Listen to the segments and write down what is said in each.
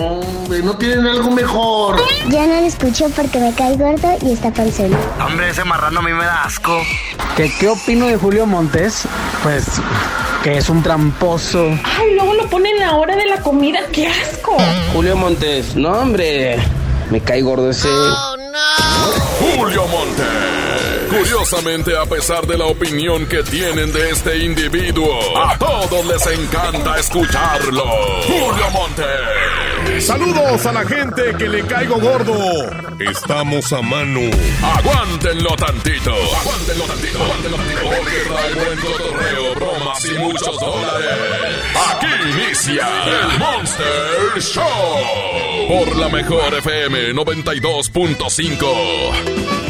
Hombre, ¿no tienen algo mejor? Ya no lo escucho porque me cae gordo y está panzón. Hombre, ese marrano a mí me da asco. ¿Qué, ¿Qué opino de Julio Montes? Pues que es un tramposo. Ay, luego lo ponen a la hora de la comida. ¡Qué asco! Julio Montes, no hombre, me cae gordo ese. Julio Monte. Curiosamente, a pesar de la opinión que tienen de este individuo, a todos les encanta escucharlo. Julio Monte. Saludos a la gente que le caigo gordo. Estamos a mano. Aguántenlo tantito. Aguántenlo tantito. Aguántenlo tantito. Porque trae buen cotorreo, bromas y muchos dólares. Aquí inicia el Monster Show. Por la mejor FM 92.5.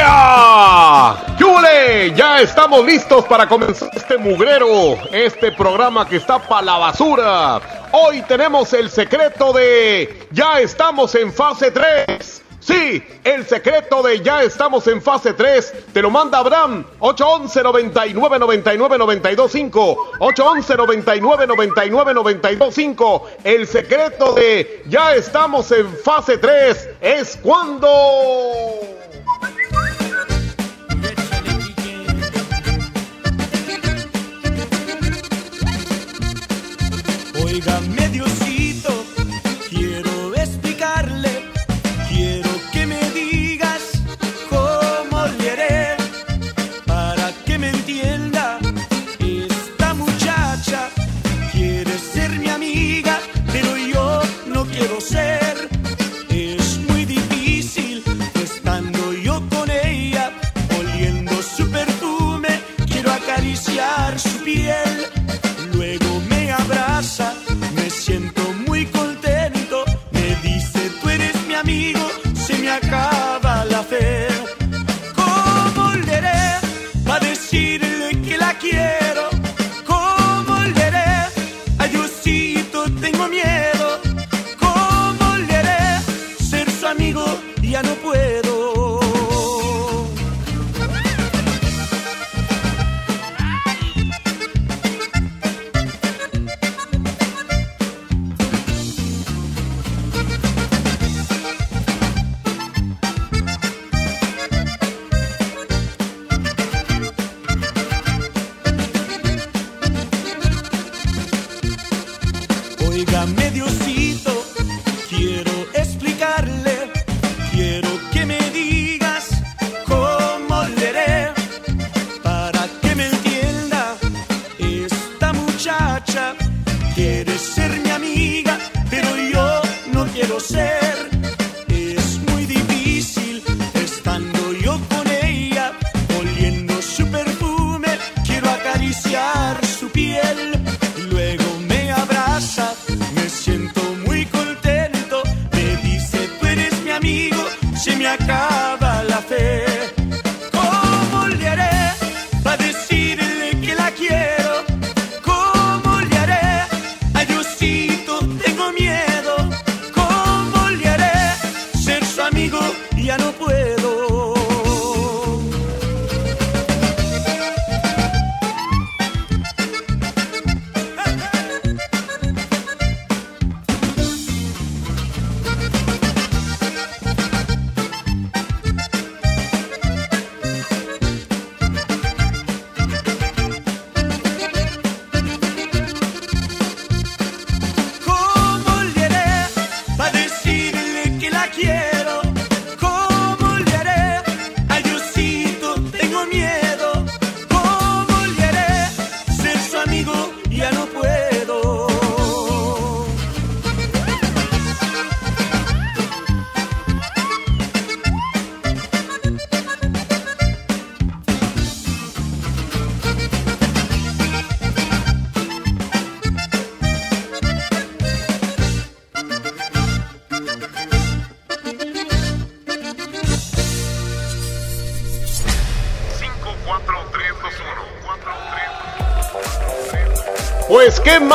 ¡Ea! ¡Yule! Ya estamos listos para comenzar este mugrero, este programa que está para la basura. Hoy tenemos el secreto de ya estamos en fase 3. Sí, el secreto de ya estamos en fase 3 te lo manda Abraham 811 99 99 925 811 99 99 925 El secreto de ya estamos en fase 3 es cuando Oiga, Diosito, quiero explicarle, quiero que me digas cómo le haré para que me entienda. Esta muchacha quiere ser mi amiga, pero yo no quiero ser. Es muy difícil estando yo con ella, oliendo su perfume, quiero acariciar su piel.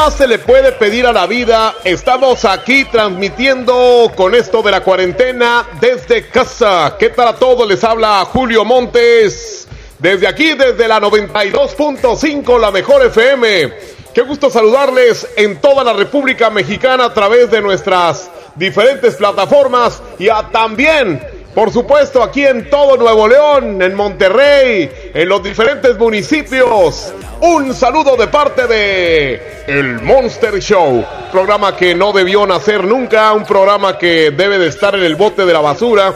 Más se le puede pedir a la vida? Estamos aquí transmitiendo con esto de la cuarentena desde casa. ¿Qué tal a todos? Les habla Julio Montes. Desde aquí, desde la 92.5, la mejor FM. Qué gusto saludarles en toda la República Mexicana a través de nuestras diferentes plataformas y a también por supuesto, aquí en todo Nuevo León, en Monterrey, en los diferentes municipios. Un saludo de parte de El Monster Show, programa que no debió nacer nunca, un programa que debe de estar en el bote de la basura.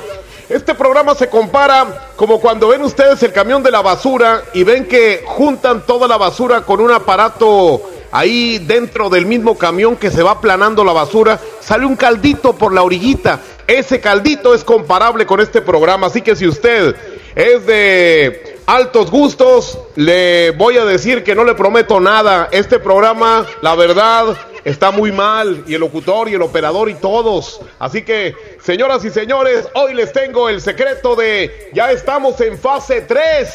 Este programa se compara como cuando ven ustedes el camión de la basura y ven que juntan toda la basura con un aparato ahí dentro del mismo camión que se va aplanando la basura, sale un caldito por la orillita. Ese caldito es comparable con este programa, así que si usted es de altos gustos, le voy a decir que no le prometo nada. Este programa, la verdad, está muy mal, y el locutor y el operador y todos. Así que, señoras y señores, hoy les tengo el secreto de ya estamos en fase 3.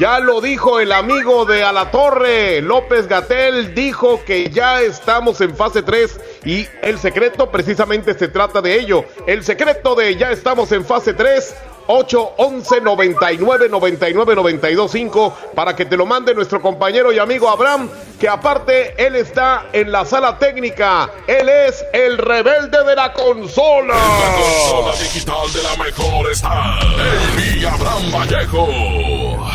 Ya lo dijo el amigo de A la Torre, López Gatel, dijo que ya estamos en fase 3 y el secreto precisamente se trata de ello. El secreto de ya estamos en fase 3 8 11 99 99 92 5 para que te lo mande nuestro compañero y amigo Abraham, que aparte él está en la sala técnica. Él es el rebelde de la consola. La consola digital de la mejor está el Abraham Vallejo.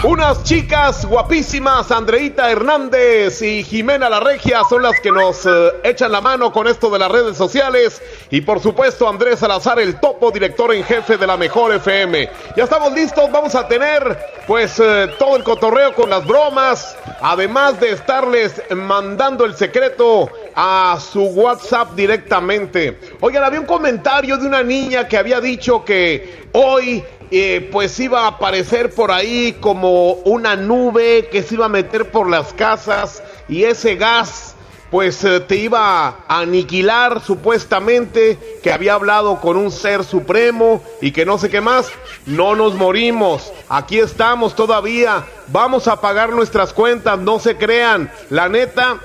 Unas chicas guapísimas, Andreita Hernández y Jimena La Regia, son las que nos eh, echan la mano con esto de las redes sociales. Y por supuesto, Andrés Salazar, el topo director en jefe de la mejor FM. Ya estamos listos, vamos a tener pues eh, todo el cotorreo con las bromas, además de estarles mandando el secreto a su WhatsApp directamente. Oigan, había un comentario de una niña que había dicho que hoy eh, pues iba a aparecer por ahí como una nube que se iba a meter por las casas y ese gas pues eh, te iba a aniquilar supuestamente, que había hablado con un ser supremo y que no sé qué más. No nos morimos, aquí estamos todavía, vamos a pagar nuestras cuentas, no se crean. La neta,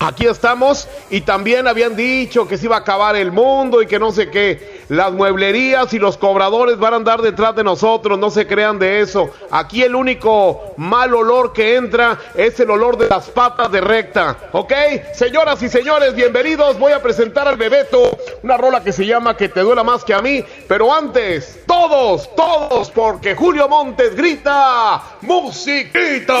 Aquí estamos y también habían dicho que se iba a acabar el mundo y que no sé qué. Las mueblerías y los cobradores van a andar detrás de nosotros, no se crean de eso. Aquí el único mal olor que entra es el olor de las patas de recta. ¿Ok? Señoras y señores, bienvenidos. Voy a presentar al Bebeto una rola que se llama Que te duela más que a mí. Pero antes, todos, todos, porque Julio Montes grita, musiquita.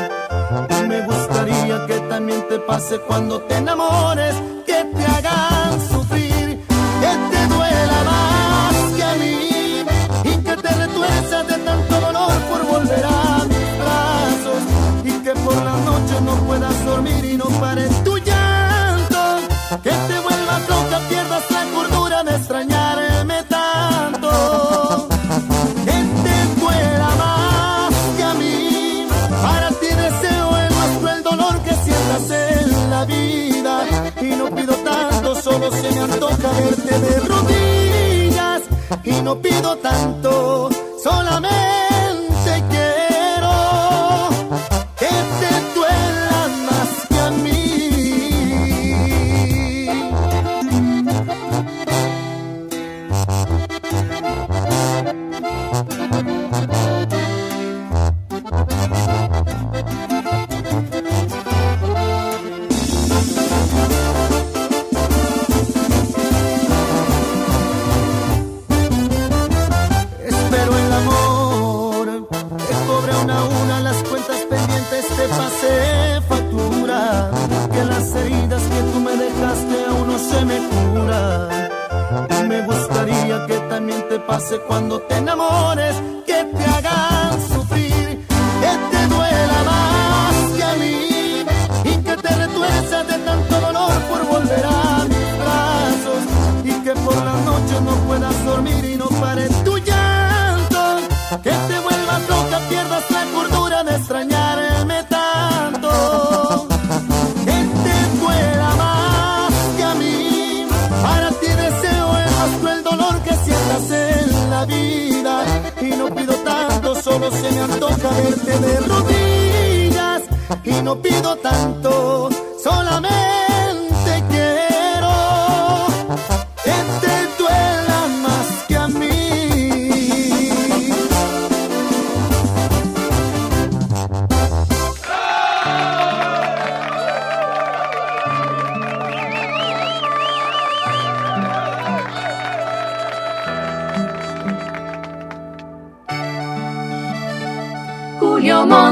te pase cuando te enamores, que te hagan sufrir, que te duela más que a mí y que te retuerzas de tanto dolor por volver a mis brazos y que por la noche no puedas dormir y no pares tu no pido tanto, solamente antoja verte de rodillas y no pido tanto, solamente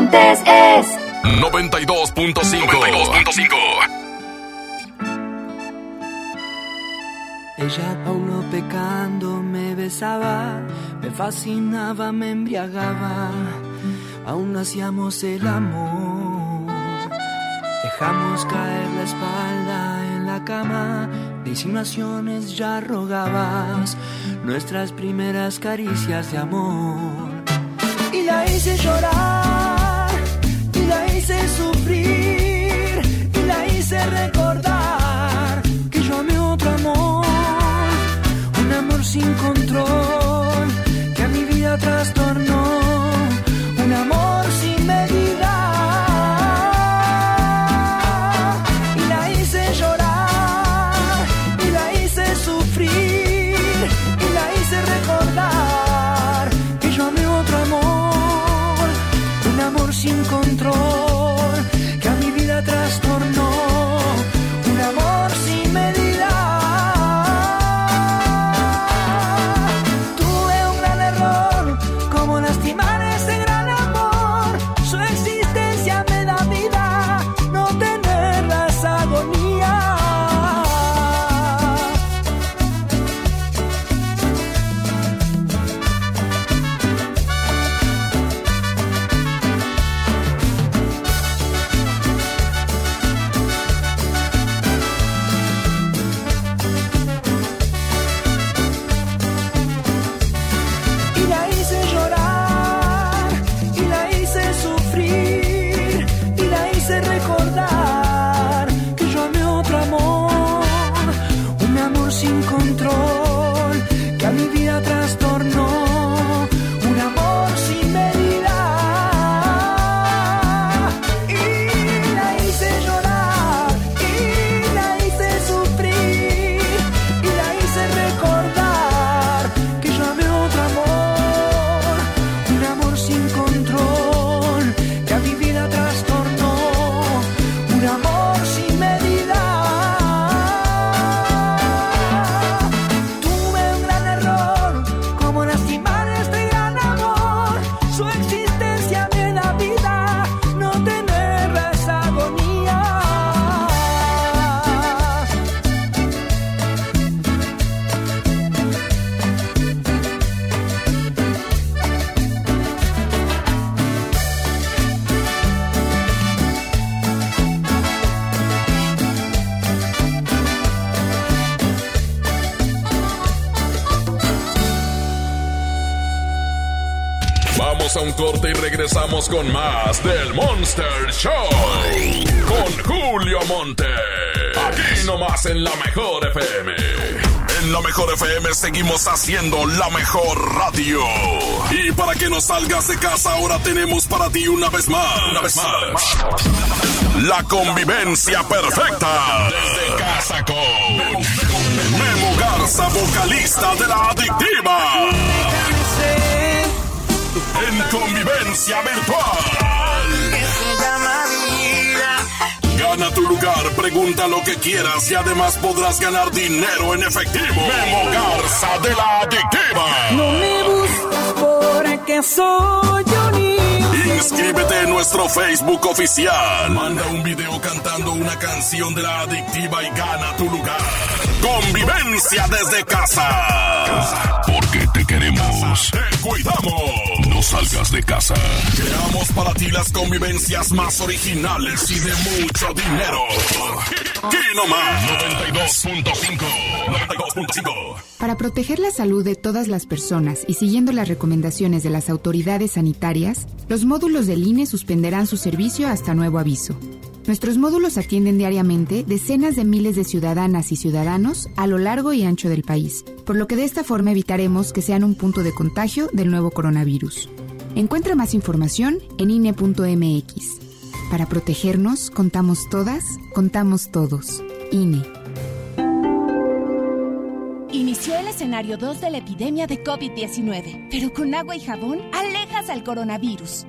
Montes es 92.5. 92.5. Ella aún no pecando me besaba, me fascinaba, me embriagaba, aún hacíamos el amor. Dejamos caer la espalda en la cama, de insinuaciones ya rogabas nuestras primeras caricias de amor. Y la hice llorar, hice sufrir, y la hice recordar que yo amé otro amor, un amor sin control que a mi vida trastornó, regresamos con más del Monster Show. Con Julio Monte. Aquí nomás en la mejor FM. En la mejor FM seguimos haciendo la mejor radio. Y para que no salgas de casa, ahora tenemos para ti una vez más. Una vez más. La convivencia perfecta. Desde casa con Memo Garza, vocalista de la adictiva. En convivencia virtual. Gana tu lugar, pregunta lo que quieras y además podrás ganar dinero en efectivo. Memo Garza de la adictiva. No me buscas porque soy un niño. Inscríbete en nuestro Facebook oficial. Manda un video cantando una canción de la adictiva y gana tu lugar. Convivencia desde casa. Porque queremos. Te cuidamos. No salgas de casa. Creamos para ti las convivencias más originales y de mucho dinero. Aquí nomás. 92.5. 92.5. Para proteger la salud de todas las personas y siguiendo las recomendaciones de las autoridades sanitarias, los módulos del INE suspenderán su servicio hasta nuevo aviso. Nuestros módulos atienden diariamente decenas de miles de ciudadanas y ciudadanos a lo largo y ancho del país, por lo que de esta forma evitaremos que sean un punto de contagio del nuevo coronavirus. Encuentra más información en INE.mx. Para protegernos, contamos todas, contamos todos. INE. Inició el escenario 2 de la epidemia de COVID-19, pero con agua y jabón alejas al coronavirus.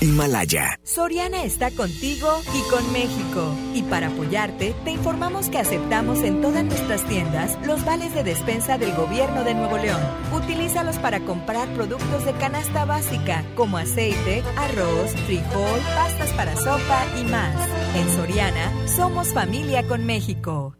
Himalaya. Soriana está contigo y con México. Y para apoyarte, te informamos que aceptamos en todas nuestras tiendas los vales de despensa del gobierno de Nuevo León. Utilízalos para comprar productos de canasta básica como aceite, arroz, frijol, pastas para sopa y más. En Soriana, somos familia con México.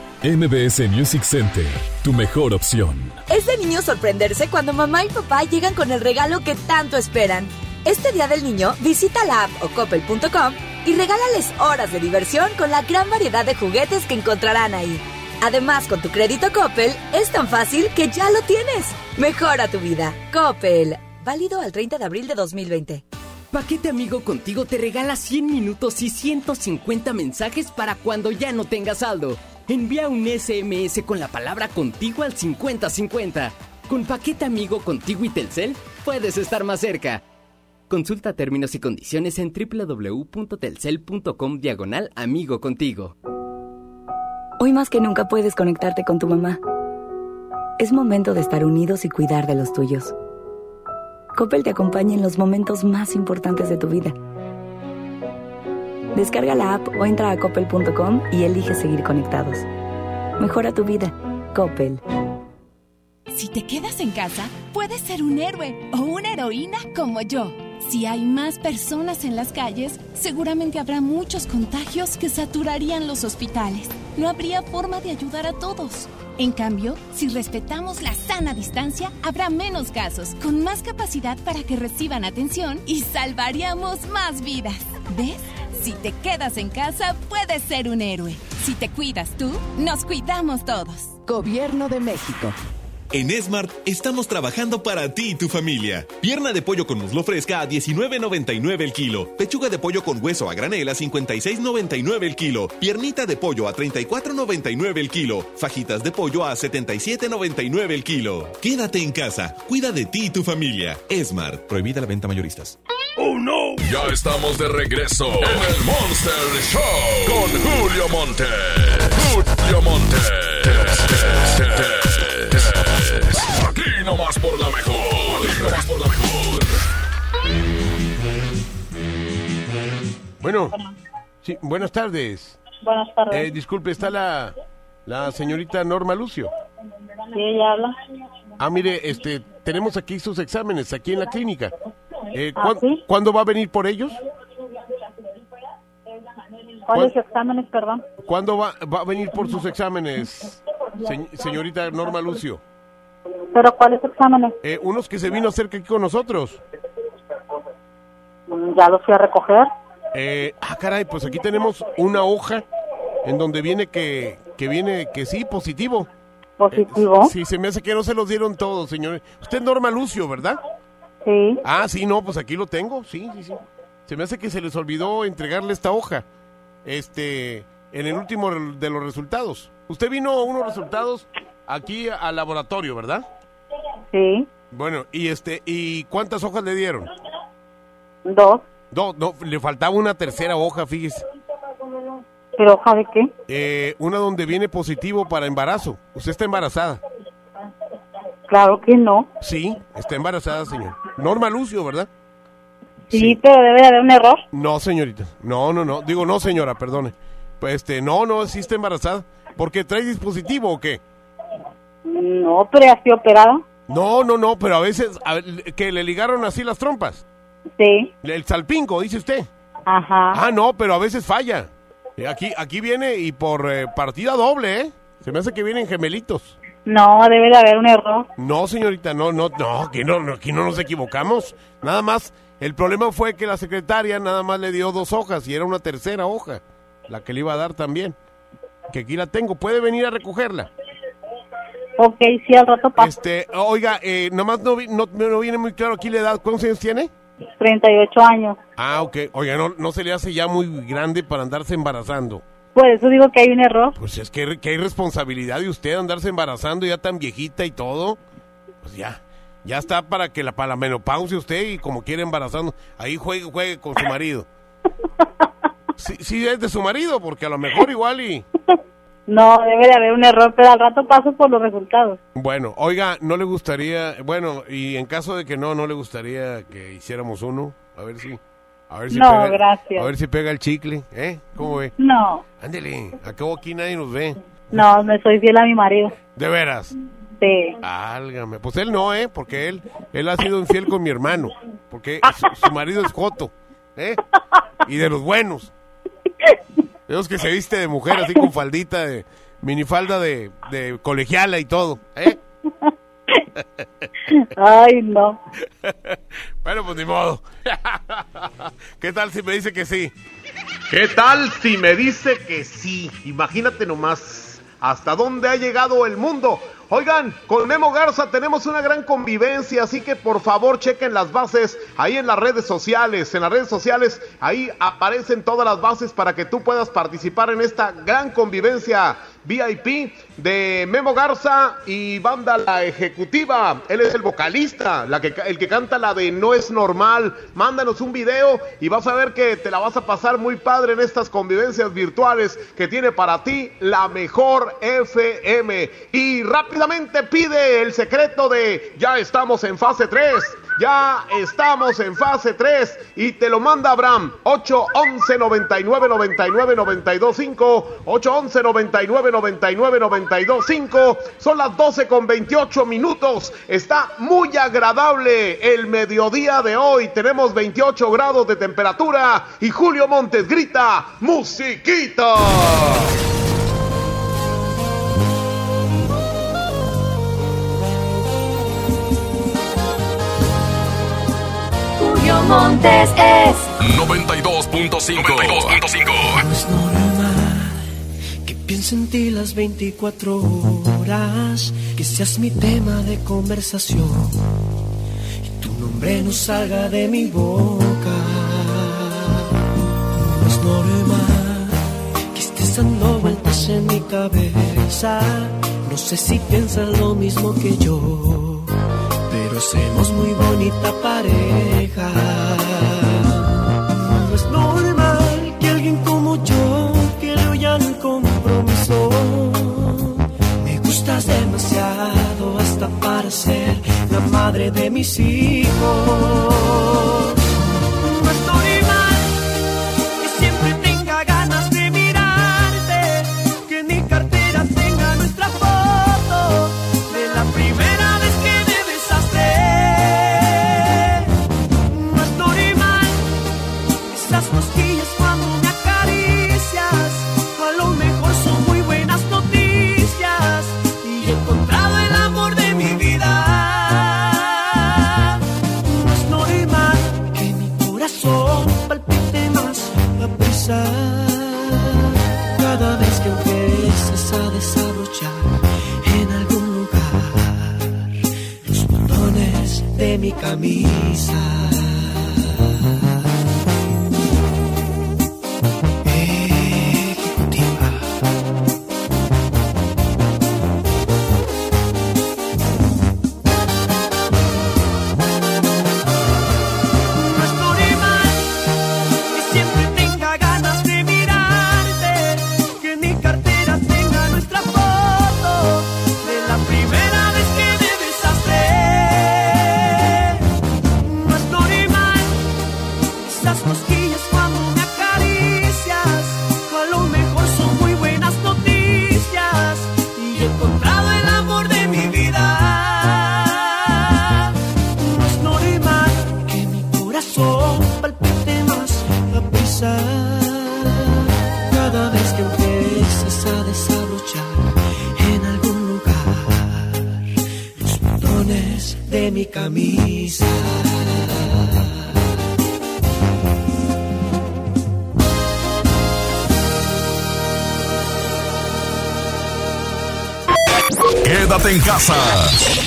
MBS Music Center, tu mejor opción. Es de niño sorprenderse cuando mamá y papá llegan con el regalo que tanto esperan. Este día del niño, visita la app o coppel.com y regálales horas de diversión con la gran variedad de juguetes que encontrarán ahí. Además, con tu crédito Coppel, es tan fácil que ya lo tienes. Mejora tu vida. Coppel. Válido al 30 de abril de 2020. Paquete Amigo Contigo te regala 100 minutos y 150 mensajes para cuando ya no tengas saldo. Envía un SMS con la palabra contigo al 5050. Con Paquete Amigo Contigo y Telcel, puedes estar más cerca. Consulta términos y condiciones en www.telcel.com diagonal amigo contigo. Hoy más que nunca puedes conectarte con tu mamá. Es momento de estar unidos y cuidar de los tuyos. Coppel te acompaña en los momentos más importantes de tu vida. Descarga la app o entra a coppel.com y elige seguir conectados. Mejora tu vida. Coppel. Si te quedas en casa, puedes ser un héroe o una heroína como yo. Si hay más personas en las calles, seguramente habrá muchos contagios que saturarían los hospitales. No habría forma de ayudar a todos. En cambio, si respetamos la sana distancia, habrá menos casos, con más capacidad para que reciban atención y salvaríamos más vidas. ¿Ves? Si te quedas en casa, puedes ser un héroe. Si te cuidas tú, nos cuidamos todos. Gobierno de México. En Smart estamos trabajando para ti y tu familia. Pierna de pollo con muslo fresca a 19.99 el kilo. Pechuga de pollo con hueso a granel a 56.99 el kilo. Piernita de pollo a 34.99 el kilo. Fajitas de pollo a 77.99 el kilo. Quédate en casa. Cuida de ti y tu familia. Smart. Prohibida la venta mayoristas. ¡Oh, no! Ya estamos de regreso en el Monster Show con Julio Monte. Julio Monte. Aquí nomás por la mejor. Aquí nomás por la mejor. Bueno, Sí, buenas tardes. Buenas tardes. Eh, disculpe, está la, la señorita Norma Lucio. Sí, ella habla. Ah, mire, este, tenemos aquí sus exámenes, aquí en la clínica. Eh, ¿Ah. ¿Cuándo va a venir por ellos? ¿Cuáles exámenes, perdón? ¿Cuándo va, va a venir por sus exámenes, se- señorita Norma Lucio? ¿Pero cuáles exámenes? Eh, unos que se vino a hacer aquí con nosotros. Mm, Ya los fui a recoger. Eh, ah, caray, pues aquí tenemos una hoja en donde viene que, que viene que sí, positivo. ¿Positivo? sí, se me hace que no se los dieron todos, señores. Usted es Norma Lucio, ¿verdad? Sí. Ah, sí, no, pues aquí lo tengo, sí, sí, sí. Se me hace que se les olvidó entregarle esta hoja, este, en el último de los resultados. Usted vino a unos resultados aquí al laboratorio, ¿verdad? Sí. Bueno, y este, ¿y cuántas hojas le dieron? Dos. Dos, no, le faltaba una tercera hoja, fíjese. ¿Pero hoja de qué? Eh, una donde viene positivo para embarazo. Usted está embarazada. Claro que no. Sí, está embarazada, señor. Norma Lucio, ¿verdad? Sí, pero debe de haber un error. No, señorita. No, no, no. Digo, no, señora, perdone. Pues este, no, no, sí está embarazada. ¿Porque trae dispositivo o qué? No, pero ya estoy operada. No, no, no, pero a veces, a ver, que le ligaron así las trompas. Sí. El salpingo, dice usted. Ajá. Ah, no, pero a veces falla. Eh, Aquí, aquí viene y por eh, partida doble, ¿eh? Se me hace que vienen gemelitos. No, debe de haber un error. No, señorita, no, no, no, aquí no, no, aquí no nos equivocamos. Nada más, el problema fue que la secretaria nada más le dio dos hojas y era una tercera hoja, la que le iba a dar también. Que aquí la tengo, puede venir a recogerla. Ok, sí, al rato paso. Este, oiga, eh, nomás no, vi- no, no viene muy claro aquí la edad. ¿Cuántos años tiene? 38 años. Ah, ok. Oiga, no, no se le hace ya muy grande para andarse embarazando. Por eso digo que hay un error. Pues es que, que hay responsabilidad de usted andarse embarazando ya tan viejita y todo. Pues ya, ya está para que la, para la menopausia usted y como quiere embarazando, ahí juegue, juegue con su marido. Sí, sí es de su marido, porque a lo mejor igual y... No, debe de haber un error, pero al rato paso por los resultados. Bueno, oiga, ¿no le gustaría, bueno, y en caso de que no, no le gustaría que hiciéramos uno? A ver si... A ver si No, pega, gracias. A ver si pega el chicle, ¿eh? ¿Cómo ve? No, Ándele, acabo aquí nadie nos ve. no, me soy fiel a mi marido. De veras. Sí. Álgame. Pues él no, ¿eh? Porque él, él ha sido infiel con mi hermano. Porque su, su marido es Joto, ¿eh? Y de los buenos. De los que se viste de mujer así con faldita, de minifalda de, de colegiala y todo, ¿eh? Ay, no. Bueno, pues ni modo. ¿Qué tal si me dice que sí? ¿Qué tal si me dice que sí? Imagínate nomás hasta dónde ha llegado el mundo. Oigan, con Memo Garza tenemos una gran convivencia, así que por favor chequen las bases ahí en las redes sociales. En las redes sociales ahí aparecen todas las bases para que tú puedas participar en esta gran convivencia VIP de Memo Garza y Banda La Ejecutiva. Él es el vocalista, la que, el que canta la de No es normal. Mándanos un video y vas a ver que te la vas a pasar muy padre en estas convivencias virtuales que tiene para ti la mejor FM. Y rápidamente pide el secreto de ya estamos en fase 3. Ya estamos en fase 3 y te lo manda Abraham 811 99 99 92 5 811 99 99 92 5 son las 12 con 28 minutos. Está muy agradable el mediodía de hoy. Tenemos 28 grados de temperatura y Julio Montes grita musiquita Montes es 92.5. 92.5. No es normal que piense en ti las 24 horas, que seas mi tema de conversación y tu nombre no salga de mi boca. No es normal que estés dando vueltas en mi cabeza. No sé si piensas lo mismo que yo, pero somos muy bonita pareja. demasiado hasta para ser la madre de mis hijos. No estoy mal, que siempre tenga ganas de mirarte, que mi cartera tenga nuestra foto de la primera vez que me desastre. No estoy mal, que estas costillas cuando camisa.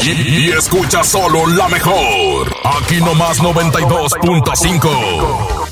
Y, y escucha solo la mejor. Aquí nomás 92.5.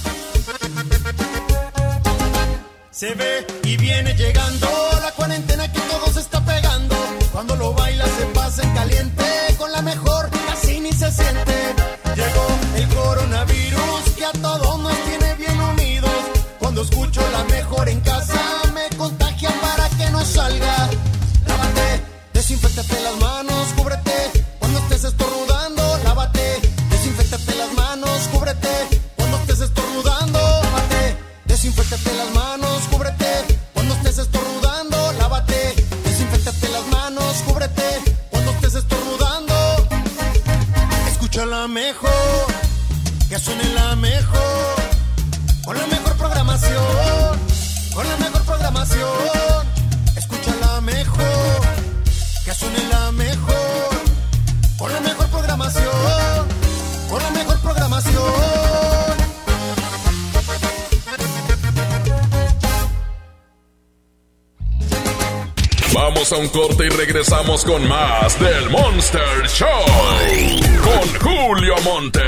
Vamos a un corte y regresamos con más del Monster Show. Con Julio Monte.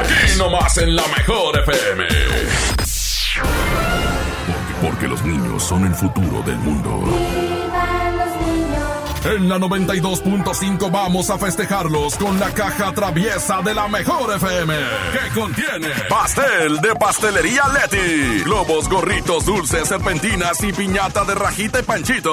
Aquí nomás en la mejor FM. Porque, porque los niños son el futuro del mundo. En la 92.5 vamos a festejarlos con la caja traviesa de la mejor FM. Que contiene pastel de pastelería Leti, globos, gorritos, dulces, serpentinas y piñata de rajita y panchito.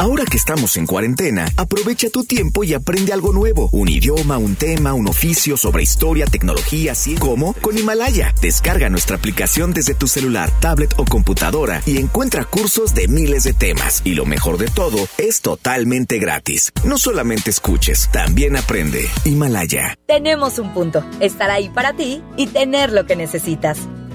Ahora que estamos en cuarentena, aprovecha tu tiempo y aprende algo nuevo. Un idioma, un tema, un oficio sobre historia, tecnología, así como con Himalaya. Descarga nuestra aplicación desde tu celular, tablet o computadora y encuentra cursos de miles de temas. Y lo mejor de todo, es totalmente gratis. No solamente escuches, también aprende. Himalaya. Tenemos un punto, estar ahí para ti y tener lo que necesitas.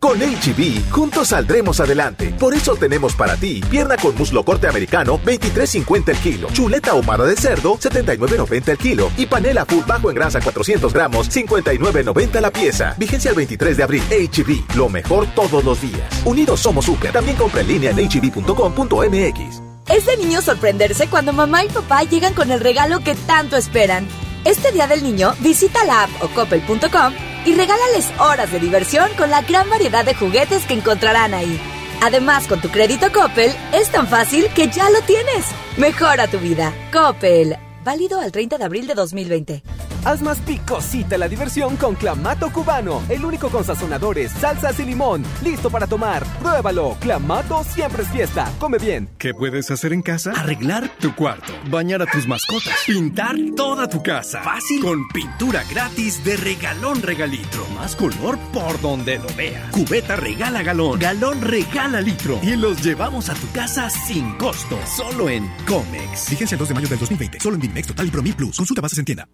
Con HB, juntos saldremos adelante. Por eso tenemos para ti pierna con muslo corte americano, 23.50 el kilo. Chuleta ahumada de cerdo, 79.90 el kilo. Y panela full bajo en grasa 400 gramos, 59.90 la pieza. Vigencia el 23 de abril. HB, lo mejor todos los días. Unidos somos super. También compra en línea en hb.com.mx. Es de niño sorprenderse cuando mamá y papá llegan con el regalo que tanto esperan. Este día del niño, visita la app o coppel.com y regálales horas de diversión con la gran variedad de juguetes que encontrarán ahí. Además, con tu crédito Coppel, es tan fácil que ya lo tienes. Mejora tu vida. Coppel. Válido al 30 de abril de 2020. Haz más picosita la diversión con Clamato Cubano, el único con sazonadores, salsas y limón. Listo para tomar. Pruébalo. Clamato siempre es fiesta. Come bien. ¿Qué puedes hacer en casa? Arreglar tu cuarto, bañar a tus mascotas, pintar toda tu casa. Fácil. Con pintura gratis de regalón regalitro. Más color por donde lo veas. Cubeta regala galón, galón regala litro. Y los llevamos a tu casa sin costo. Solo en Comex. Vigencia el 2 de mayo del 2020. Solo en Dimex Total y Promil Plus. Consulta bases en tienda.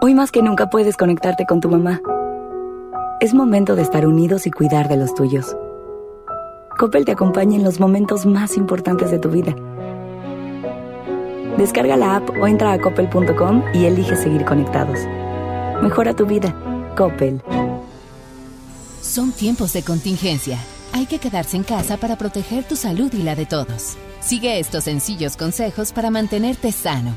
Hoy más que nunca puedes conectarte con tu mamá. Es momento de estar unidos y cuidar de los tuyos. Coppel te acompaña en los momentos más importantes de tu vida. Descarga la app o entra a coppel.com y elige seguir conectados. Mejora tu vida. Coppel. Son tiempos de contingencia. Hay que quedarse en casa para proteger tu salud y la de todos. Sigue estos sencillos consejos para mantenerte sano.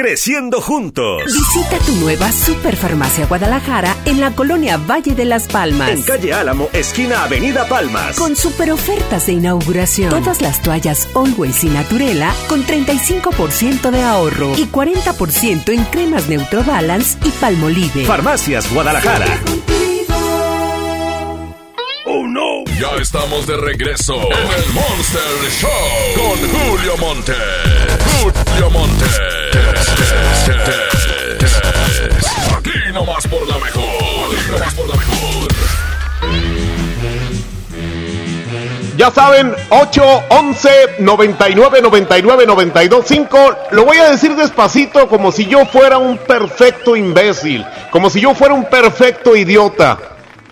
Creciendo juntos. Visita tu nueva Superfarmacia Guadalajara en la colonia Valle de las Palmas. En calle Álamo, esquina Avenida Palmas. Con super ofertas de inauguración. Todas las toallas Always y Naturela con 35% de ahorro y 40% en cremas Neutrobalance y Palmolive. Farmacias Guadalajara. Ya estamos de regreso en el Monster Show con Julio Monte. Julio Monte. Aquí nomás por la mejor. Aquí nomás por la mejor. Ya saben, 8, 11, 99, 99, 92, 5. Lo voy a decir despacito como si yo fuera un perfecto imbécil. Como si yo fuera un perfecto idiota.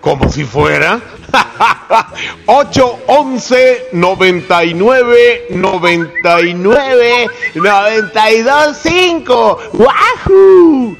Como si fuera. 8, 11, 99, 99, 92, 5. ¡Wahoo!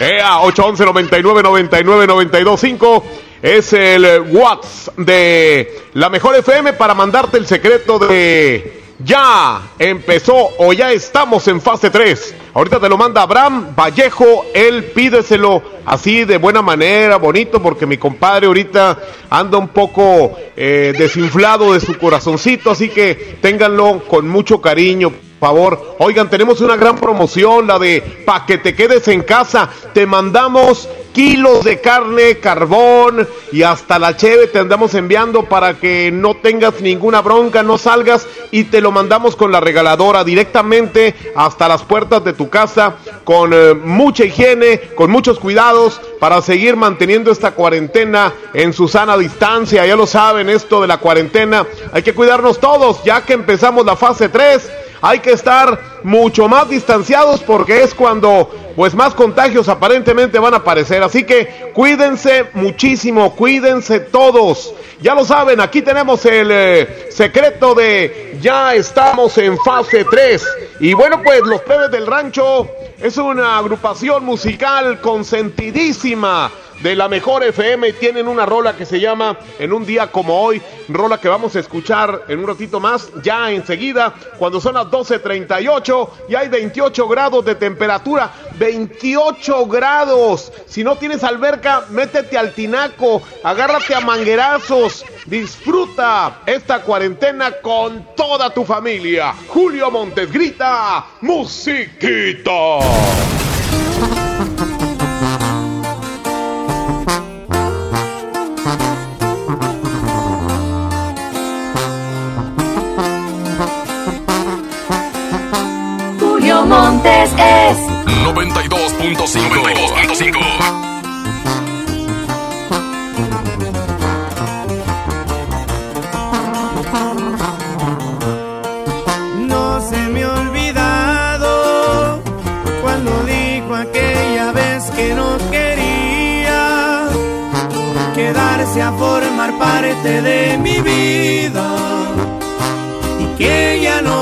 Ea, 8, 11, 99, 99, 92, 5. Es el WhatsApp de la mejor FM para mandarte el secreto de ya empezó o ya estamos en fase 3. Ahorita te lo manda Abraham Vallejo, él pídeselo así de buena manera, bonito, porque mi compadre ahorita anda un poco eh, desinflado de su corazoncito, así que ténganlo con mucho cariño. Favor, oigan, tenemos una gran promoción, la de pa' que te quedes en casa. Te mandamos kilos de carne, carbón y hasta la cheve te andamos enviando para que no tengas ninguna bronca, no salgas y te lo mandamos con la regaladora directamente hasta las puertas de tu casa con eh, mucha higiene, con muchos cuidados para seguir manteniendo esta cuarentena en su sana distancia. Ya lo saben, esto de la cuarentena, hay que cuidarnos todos ya que empezamos la fase 3 hay que estar mucho más distanciados porque es cuando pues más contagios aparentemente van a aparecer. Así que cuídense muchísimo, cuídense todos. Ya lo saben, aquí tenemos el eh, secreto de ya estamos en fase 3. Y bueno, pues los plebes del rancho es una agrupación musical consentidísima de la mejor FM tienen una rola que se llama En un día como hoy, rola que vamos a escuchar en un ratito más, ya enseguida, cuando son las 12.38 y hay 28 grados de temperatura, 28 grados. Si no tienes alberca, métete al tinaco, agárrate a manguerazos, disfruta esta cuarentena con toda tu familia. Julio Montes grita, musiquita. Julio Montes es 92.5. parte de mi vida y que ella no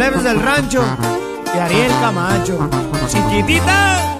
plebes del rancho de Ariel Camacho. Chiquitita.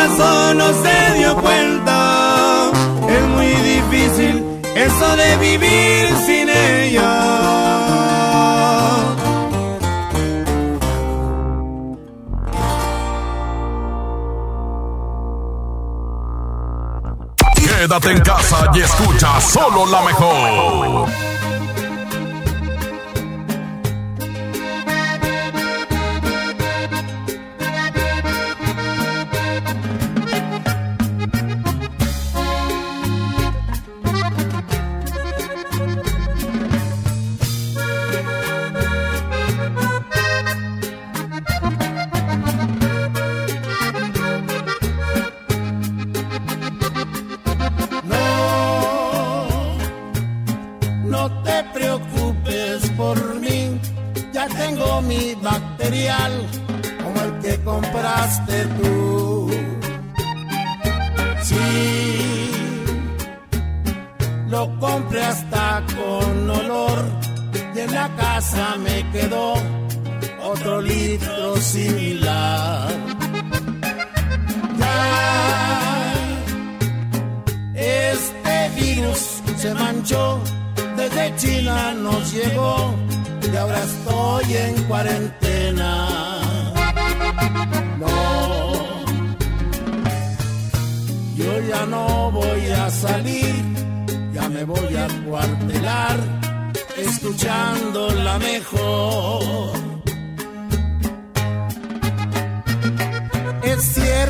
que al caso no se dio cuenta. Es muy difícil eso de vivir sin ella. Quédate en casa y escucha solo la mejor.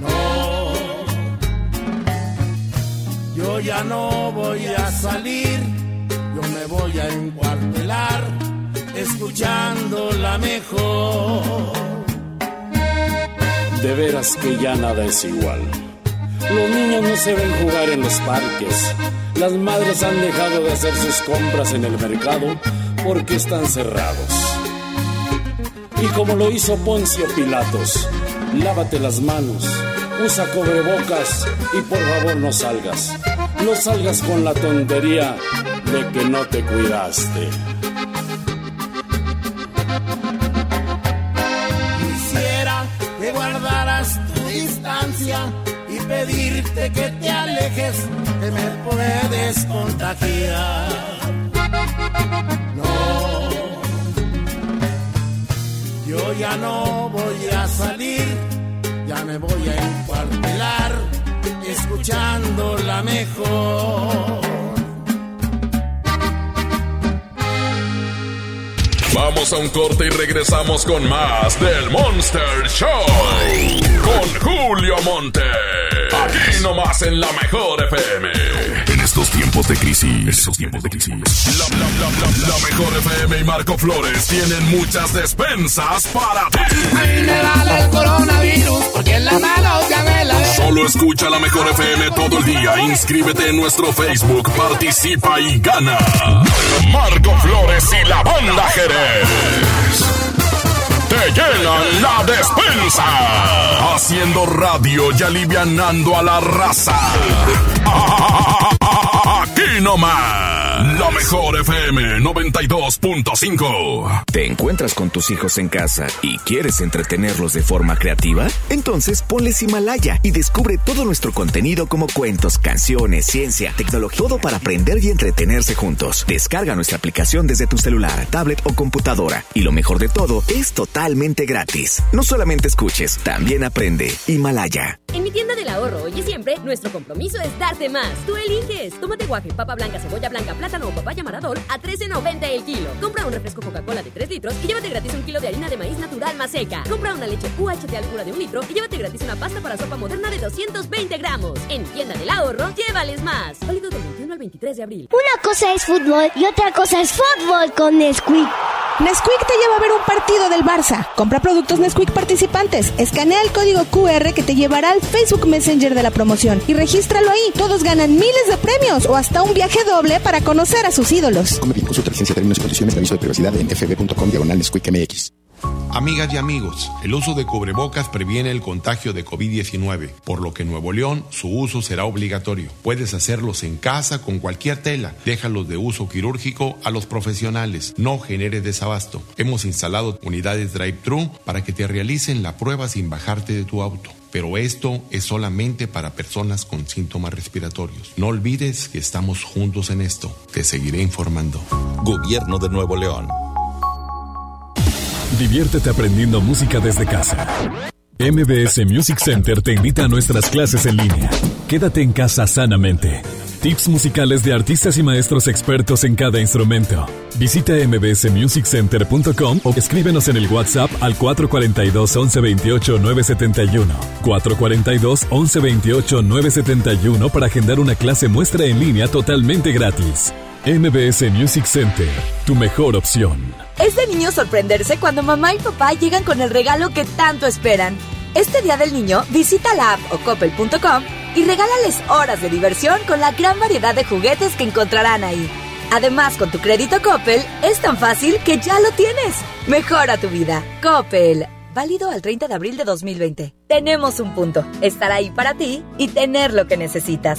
No, yo ya no voy a salir, yo me voy a encuartelar escuchando la mejor. De veras que ya nada es igual. Los niños no se ven jugar en los parques. Las madres han dejado de hacer sus compras en el mercado porque están cerrados. Y como lo hizo Poncio Pilatos, lávate las manos, usa cobrebocas y por favor no salgas. No salgas con la tontería de que no te cuidaste. Quisiera que guardaras tu distancia y pedirte que te alejes, que me puedes contagiar. Yo ya no voy a salir, ya me voy a encuartelar, escuchando la mejor. Vamos a un corte y regresamos con más del Monster Show. Con Julio Monte. Aquí nomás en la mejor FM. Estos tiempos de crisis. En estos tiempos de crisis. La, la, la, la, la mejor FM y Marco Flores tienen muchas despensas para ti. Me vale el coronavirus porque en las manos ya me la Solo escucha la mejor FM todo el día. Inscríbete en nuestro Facebook, participa y gana. Marco Flores y la banda Jerez. Te llenan la despensa. Haciendo radio y alivianando a la raza. Aquí nomás. La mejor FM 92.5. ¿Te encuentras con tus hijos en casa y quieres entretenerlos de forma creativa? Entonces ponles Himalaya y descubre todo nuestro contenido como cuentos, canciones, ciencia, tecnología, todo para aprender y entretenerse juntos. Descarga nuestra aplicación desde tu celular, tablet o computadora. Y lo mejor de todo, es totalmente gratis. No solamente escuches, también aprende. Himalaya. En mi tienda del ahorro hoy y siempre, nuestro compromiso es darte más. Tú eliges. Tomate guaje, papa blanca, cebolla blanca, plátano o papaya maradol a 13.90 el kilo. Compra un refresco Coca-Cola de 3 litros y llévate gratis un kilo de harina de maíz natural más seca. Compra una leche UHT al pura de un litro y llévate gratis una pasta para sopa moderna de 220 gramos. En tienda del ahorro, llévales más. Válido del 21 al 23 de abril. Una cosa es fútbol y otra cosa es fútbol con Nesquik. Nesquik te lleva a ver un partido del Barça. Compra productos Nesquik participantes. Escanea el código QR que te llevará al Facebook Messenger de la promoción y regístralo ahí. Todos ganan miles de premios o hasta un viaje doble para conocer a sus ídolos. Come bien, consulta licencia, términos y condiciones de aviso de privacidad en fb.com diagonal MX. Amigas y amigos, el uso de cubrebocas previene el contagio de COVID-19, por lo que en Nuevo León su uso será obligatorio. Puedes hacerlos en casa con cualquier tela. Déjalos de uso quirúrgico a los profesionales. No genere desabasto. Hemos instalado unidades drive-thru para que te realicen la prueba sin bajarte de tu auto. Pero esto es solamente para personas con síntomas respiratorios. No olvides que estamos juntos en esto. Te seguiré informando. Gobierno de Nuevo León. Diviértete aprendiendo música desde casa. MBS Music Center te invita a nuestras clases en línea. Quédate en casa sanamente. Tips musicales de artistas y maestros expertos en cada instrumento. Visita mbsmusiccenter.com o escríbenos en el WhatsApp al 442 1128 971. 442 1128 971 para agendar una clase muestra en línea totalmente gratis. MBS Music Center, tu mejor opción. Es de niño sorprenderse cuando mamá y papá llegan con el regalo que tanto esperan. Este día del niño, visita la app o coppel.com y regálales horas de diversión con la gran variedad de juguetes que encontrarán ahí. Además, con tu crédito Coppel, es tan fácil que ya lo tienes. Mejora tu vida. Coppel. Válido al 30 de abril de 2020. Tenemos un punto. Estar ahí para ti y tener lo que necesitas.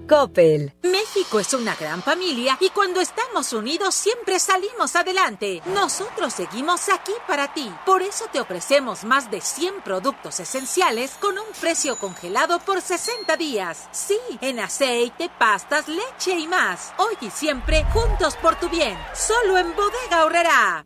México es una gran familia y cuando estamos unidos siempre salimos adelante. Nosotros seguimos aquí para ti. Por eso te ofrecemos más de 100 productos esenciales con un precio congelado por 60 días. Sí, en aceite, pastas, leche y más. Hoy y siempre juntos por tu bien. Solo en Bodega Horrera.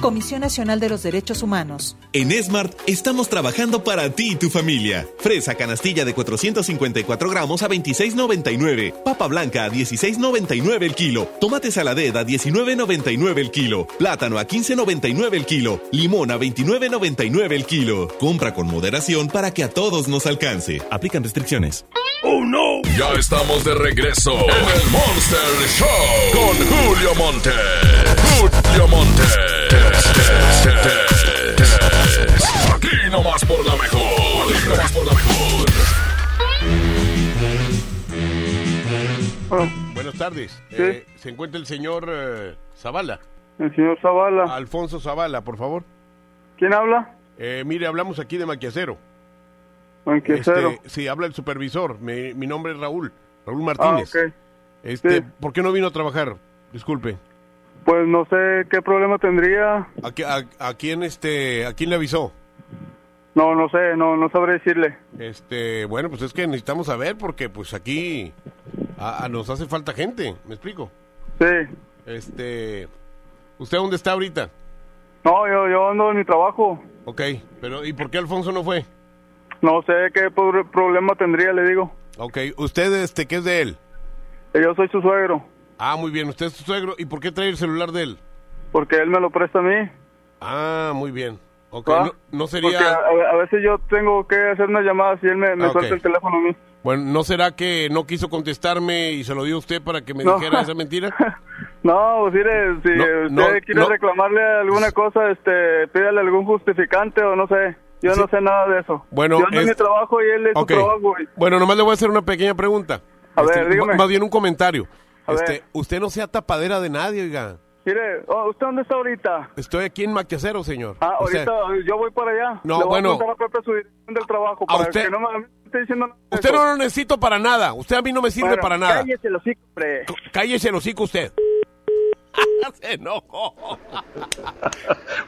Comisión Nacional de los Derechos Humanos. En Smart estamos trabajando para ti y tu familia. Fresa canastilla de 454 gramos a 26.99. Papa blanca a 16.99 el kilo. Tomate saladed a 19.99 el kilo. Plátano a 15.99 el kilo. Limón a 29.99 el kilo. Compra con moderación para que a todos nos alcance. Aplican restricciones. ¡Oh no! Ya estamos de regreso en el Monster Show con Julio Monte. Julio Monte. Aquí nomás por la mejor. Aquí nomás por la mejor. Buenas tardes. Eh, ¿Se encuentra el señor eh, Zavala? El señor Zavala. Alfonso Zavala, por favor. ¿Quién habla? Eh, mire, hablamos aquí de Maquiacero. Maquiacero. Este, sí, habla el supervisor. Mi, mi nombre es Raúl. Raúl Martínez. Ah, ok. Este, Sí. ¿Por qué no vino a trabajar? Disculpe. Pues no sé qué problema tendría. ¿A, qué- a- a quién este, a quién le avisó? No, no sé, no, no sabré decirle. Este, bueno, pues es que necesitamos saber porque pues aquí a- a nos hace falta gente, ¿me explico? Sí. Este, ¿usted dónde está ahorita? No, yo, yo ando en mi trabajo. Ok, pero ¿y por qué Alfonso no fue? No sé qué pro- problema tendría, le digo. Ok, ¿usted este qué es de él? Yo soy su suegro, Ah, muy bien, usted es su suegro. ¿Y por qué trae el celular de él? porque él me lo presta a mí. Ah, muy bien. Ok, ¿va? no, no Porque a, sería... a veces yo tengo que hacer unas llamadas y él me, me Ah, suelta el teléfono a mí. Bueno, ¿no será que no quiso contestarme y se lo dio a usted para que me No. dijera esa mentira? No, pues mire, si No, usted no, quiere no. reclamarle alguna cosa, este, pídale algún justificante o no sé. Yo Sí. no sé nada de eso. Bueno, yo ando en es- mi trabajo y él es Ok. su trabajo. y- Bueno, nomás le voy a hacer una pequeña pregunta. A ver, Este, dígame. m- Más bien un comentario. A Este, ver. usted no sea tapadera de nadie, oiga. Mire, oh, ¿usted dónde está ahorita? Estoy aquí en Maquiacero, señor. Ah, O sea, ahorita yo voy para allá. No, Le voy bueno. A a Pepe su dirección del trabajo para usted- que no me, me esté diciendo nada usted no lo necesito para nada. Usted a mí no me sirve Bueno, para nada. Cállese el hocico, hombre. Cállese el hocico usted. Se enojó.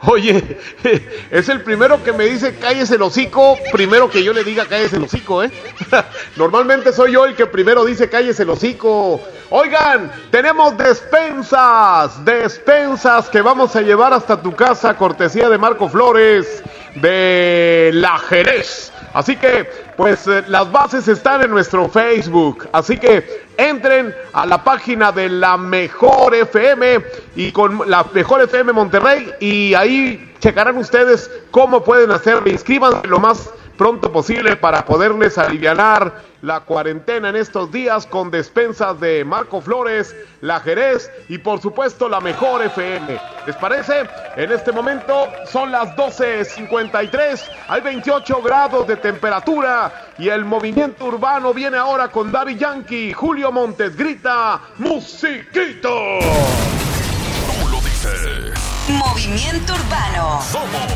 Oye, es el primero que me dice cállese el hocico, primero que yo le diga cállese el hocico, ¿eh? Normalmente soy yo el que primero dice cállese el hocico. Oigan, tenemos despensas, despensas que vamos a llevar hasta tu casa, cortesía de Marco Flores de La Jerez. Así que, pues eh, las bases están en nuestro Facebook. Así que entren a la página de la Mejor FM y con la Mejor FM Monterrey y ahí checarán ustedes cómo pueden hacerlo. Inscríbanse lo más pronto posible para poderles aliviar la cuarentena en estos días con despensas de Marco Flores, La Jerez y por supuesto la Mejor FM. ¿Les parece? En este momento son las 12.53, hay 28 grados de temperatura y el movimiento urbano viene ahora con Daddy Yankee. Julio Montes grita, musiquito. Tú lo dices. Movimiento Urbano. Somos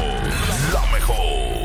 la mejor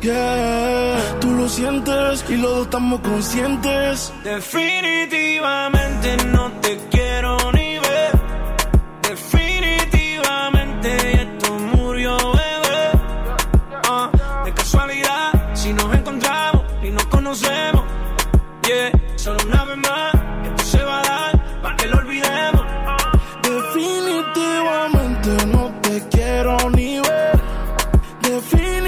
Yeah, tú lo sientes y los dos estamos conscientes. Definitivamente no te quiero ni ver. Definitivamente esto murió, bebé. Ah, de casualidad, si nos encontramos y nos conocemos. Yeah, solo una vez más, esto se va a dar para que lo olvidemos. Definitivamente no te quiero ni ver. Definitivamente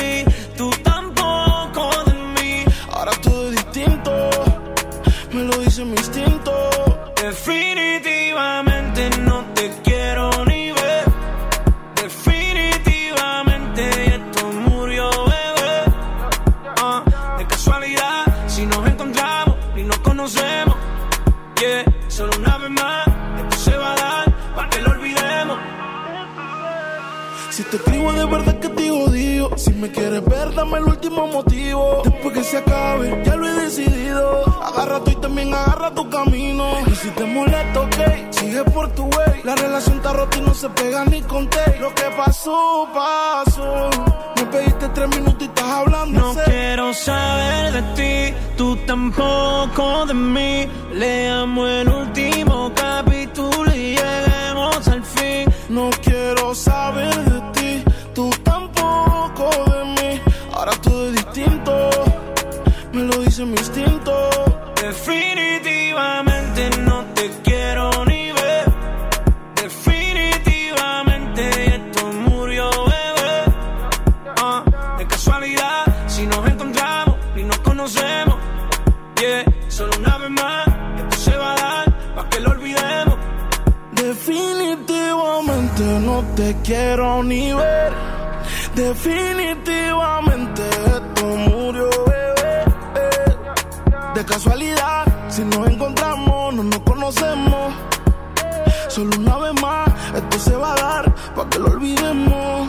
se pega ni con té. Lo que pasó, pasó. Me pediste tres minutos y estás hablando. No quiero saber de ti, tú tampoco de mí. Leamos el último capítulo y lleguemos al fin. No quiero saber Definitivamente esto murió, bebé. De casualidad, si nos encontramos, no nos conocemos. Solo una vez más, esto se va a dar para que lo olvidemos.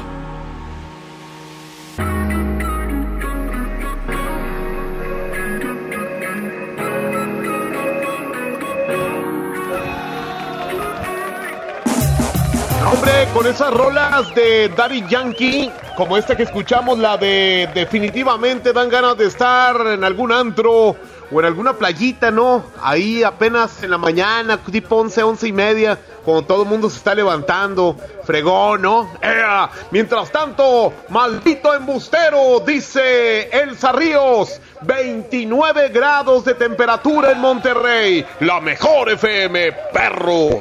Hombre, con esas rolas de Daddy Yankee, como esta que escuchamos, la de definitivamente dan ganas de estar en algún antro o en alguna playita, ¿no? Ahí apenas en la mañana, tipo 11, 11 y media, cuando todo el mundo se está levantando, fregón, ¿no? ¡Ea! Mientras tanto, maldito embustero, dice Elsa Ríos, 29 grados de temperatura en Monterrey, la mejor FM, perro.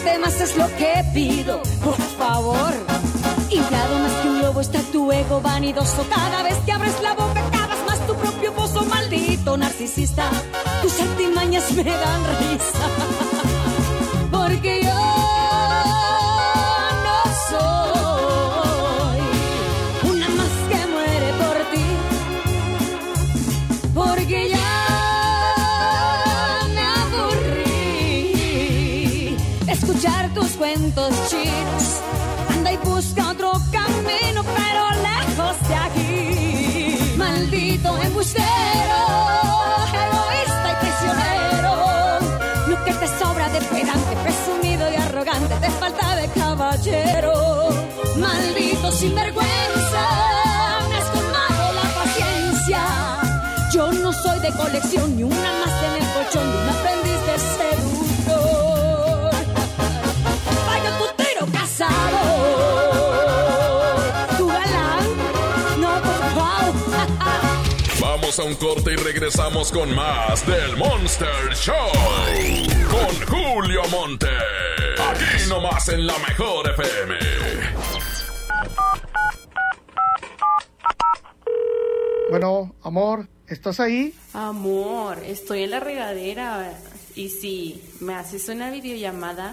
No verte más es lo que pido, por favor. Inflado más que un lobo está tu ego vanidoso. Cada vez que abres la boca cavas más tu propio pozo, maldito narcisista. Tus artimañas me dan risa. Maldito embustero, egoísta y prisionero. Lo que te sobra de pedante, presumido y arrogante, te falta de caballero. Maldito sinvergüenza, me has tomado la paciencia. Yo no soy de colección, ni una más en el colchón de un Vamos a un corte y regresamos con más del Monster Show. Con Julio Monte. Aquí nomás en la mejor FM. Bueno, amor, ¿estás ahí? Amor, estoy en la regadera. Y si me haces una videollamada.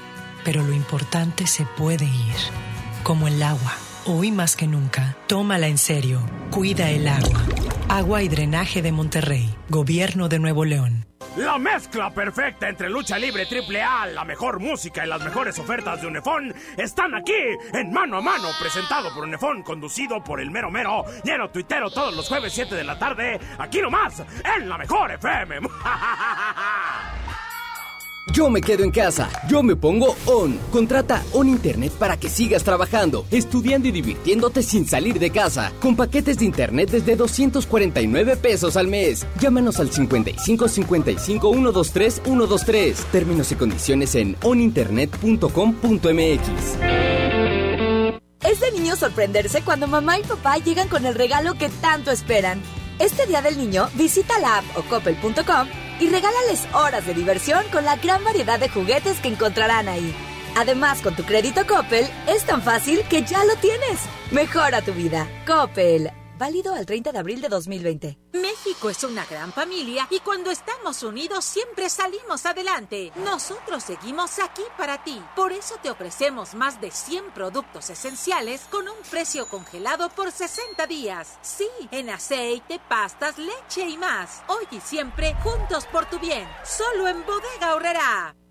pero lo importante se puede ir, como el agua. Hoy más que nunca, tómala en serio. Cuida el agua. Agua y drenaje de Monterrey, Gobierno de Nuevo León. La mezcla perfecta entre lucha libre triple A, la mejor música y las mejores ofertas de Unefón están aquí en Mano a Mano, presentado por Unefón, conducido por el mero mero, lleno tuitero todos los jueves 7 de la tarde, aquí nomás, en la mejor FM. Yo me quedo en casa, yo me pongo on. Contrata On Internet para que sigas trabajando, estudiando y divirtiéndote sin salir de casa. Con paquetes de internet desde 249 pesos al mes. Llámanos al 55 55 123 123. Términos y condiciones en oninternet.com.mx. Es de niño sorprenderse cuando mamá y papá llegan con el regalo que tanto esperan. Este día del niño, visita la app o coppel.com y regálales horas de diversión con la gran variedad de juguetes que encontrarán ahí. Además, con tu crédito Coppel, es tan fácil que ya lo tienes. Mejora tu vida. Coppel. Válido al 30 de abril de 2020. México es una gran familia y cuando estamos unidos siempre salimos adelante. Nosotros seguimos aquí para ti. Por eso te ofrecemos más de 100 productos esenciales con un precio congelado por 60 días. Sí, en aceite, pastas, leche y más. Hoy y siempre juntos por tu bien. Solo en Bodega Horrera.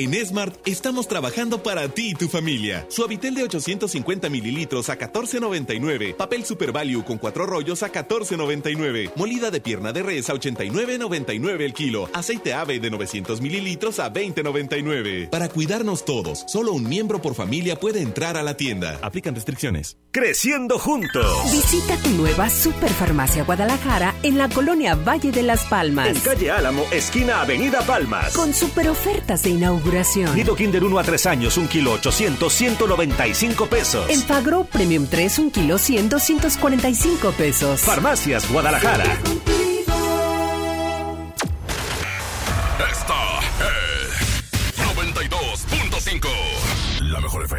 En Smart estamos trabajando para ti y tu familia. Suavitel de 850 mililitros a 14.99. Papel Super Value con cuatro rollos a 14.99. Molida de pierna de res a 89.99 el kilo. Aceite ave de 900 mililitros a 20.99. Para cuidarnos todos, solo un miembro por familia puede entrar a la tienda. Aplican restricciones. Creciendo juntos. Visita tu nueva Superfarmacia Guadalajara en la colonia Valle de las Palmas. En calle Álamo, esquina Avenida Palmas. Con super ofertas de inauguración. Nido Kinder 1 a 3 años, 1 kilo 800, 195 pesos. En Fagro Premium 3, 1 kilo 100, 245 pesos. Farmacias Guadalajara.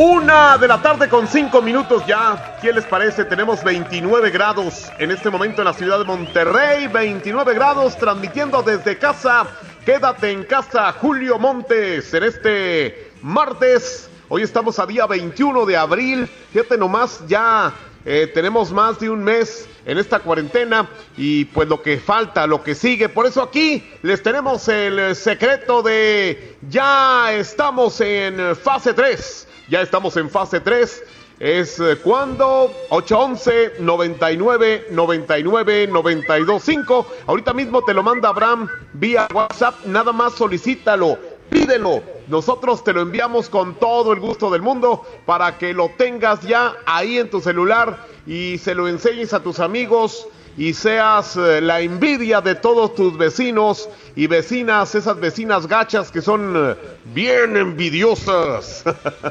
Una de la tarde con cinco minutos ya. ¿Qué les parece? Tenemos 29 grados en este momento en la ciudad de Monterrey. 29 grados transmitiendo desde casa. Quédate en casa, Julio Montes, en este martes. Hoy estamos a día 21 de abril. Fíjate nomás, ya eh, tenemos más de un mes en esta cuarentena y pues lo que falta, lo que sigue. Por eso aquí les tenemos el secreto de ya estamos en fase 3. Ya estamos en fase 3. Es cuando 811 99 99 92 5. Ahorita mismo te lo manda Abraham vía WhatsApp. Nada más solicítalo, pídelo. Nosotros te lo enviamos con todo el gusto del mundo para que lo tengas ya ahí en tu celular y se lo enseñes a tus amigos y seas eh, la envidia de todos tus vecinos y vecinas, esas vecinas gachas que son eh, bien envidiosas.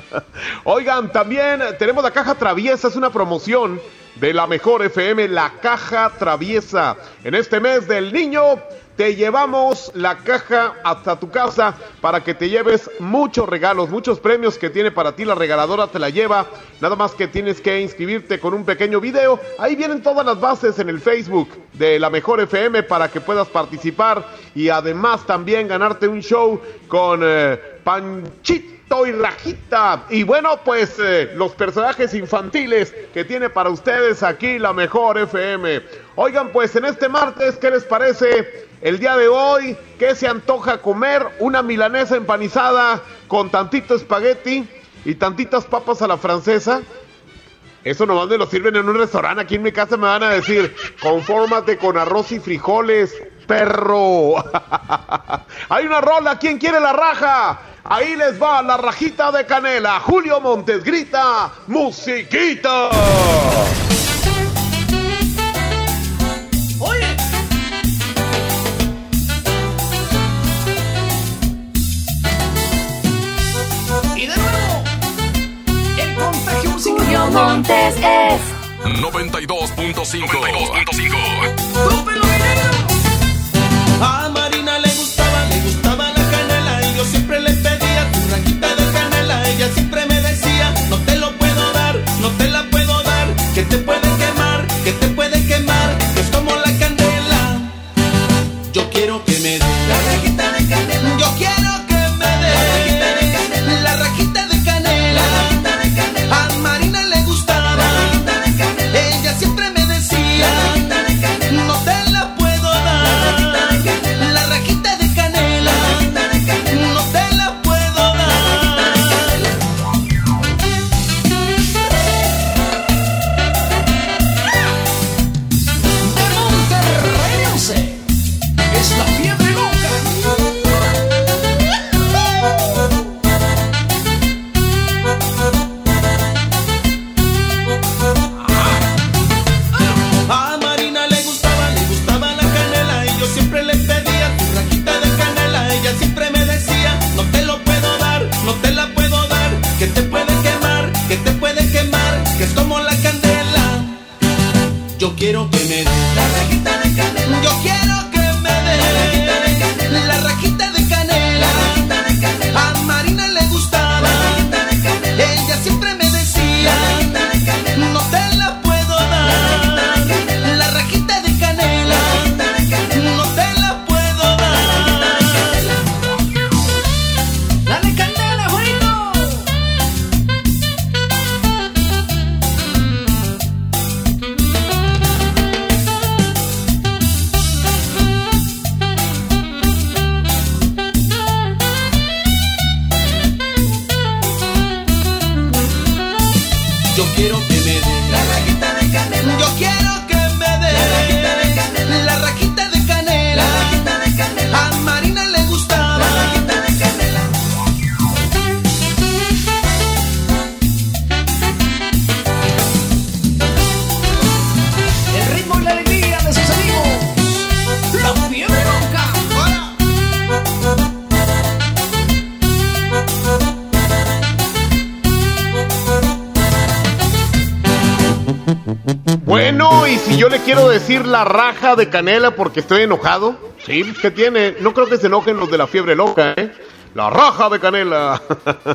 Oigan, también tenemos la caja traviesa, es una promoción de la mejor FM, la caja traviesa. En este mes del niño te llevamos la caja hasta tu casa para que te lleves muchos regalos, muchos premios que tiene para ti la regaladora te la lleva. Nada más que tienes que inscribirte con un pequeño video. Ahí vienen todas las bases en el Facebook de la Mejor FM para que puedas participar y además también ganarte un show con eh, Panchito y Rajita. Y bueno, pues eh, los personajes infantiles que tiene para ustedes aquí la mejor FM. Oigan, pues en este martes, ¿qué les parece? El día de hoy, ¿qué se antoja comer? Una milanesa empanizada con tantito espagueti y tantitas papas a la francesa. Eso nomás me lo sirven en un restaurante. Aquí en mi casa me van a decir, confórmate con arroz y frijoles, perro. Hay una rola, ¿quién quiere la raja? Ahí les va la rajita de canela. Julio Montes grita, musiquita. Montes es 92.5. 92.5. quiero Yo quiero que quiero decir la raja de canela porque estoy enojado, sí, ¿qué tiene? No creo que se enojen los de la fiebre loca, ¿eh? La raja de canela.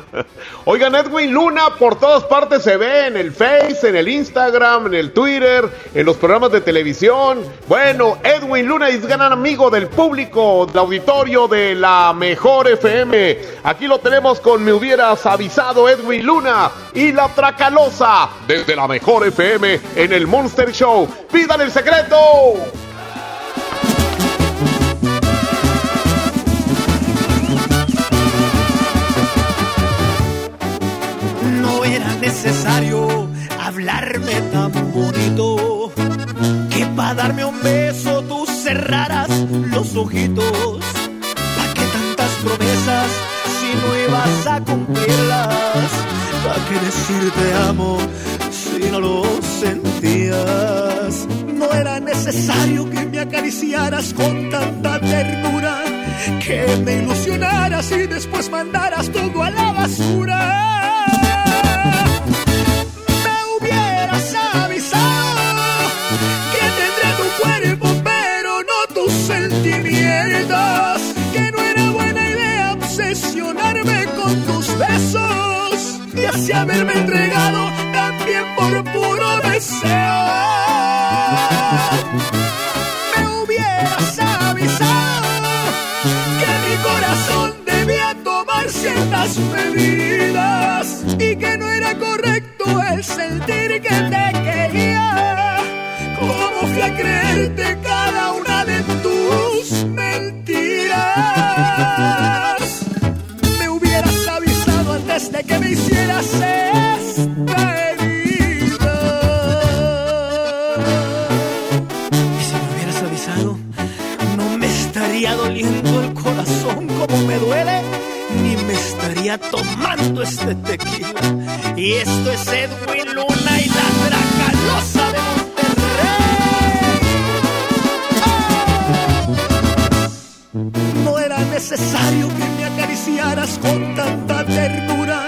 Oigan, Edwin Luna por todas partes se ve en el Face, en el Instagram, en el Twitter, en los programas de televisión. Bueno, Edwin Luna es gran amigo del público, del auditorio de la Mejor FM. Aquí lo tenemos con Me hubieras avisado Edwin Luna y la Tracalosa desde la Mejor FM en el Monster Show. ¡Pidan el secreto! Necesario hablarme tan bonito que para darme un beso tú cerraras los ojitos. ¿Para qué tantas promesas si no ibas a cumplirlas? ¿Para qué decir te amo si no lo sentías? No era necesario que me acariciaras con tanta ternura, que me ilusionaras y después mandaras todo a la basura. Que no era buena idea obsesionarme con tus besos y así haberme entregado también por puro deseo. Me hubieras avisado que mi corazón debía tomar ciertas medidas y que no era correcto el sentir que te quería. ¿Cómo fui a creerte cada una que me hicieras esta herida. Y si me hubieras avisado, no me estaría doliendo el corazón como me duele, ni me estaría tomando este tequila. Y esto es Edwin Luna y la Dracalosa de Monterrey. No era necesario que me acariciaras con tanta ternura,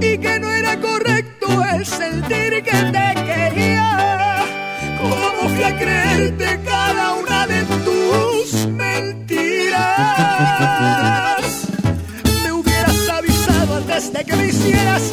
Y que no era correcto el sentir que te quería. ¿Cómo fui a creerte cada una de tus mentiras? Me hubieras avisado antes de que me hicieras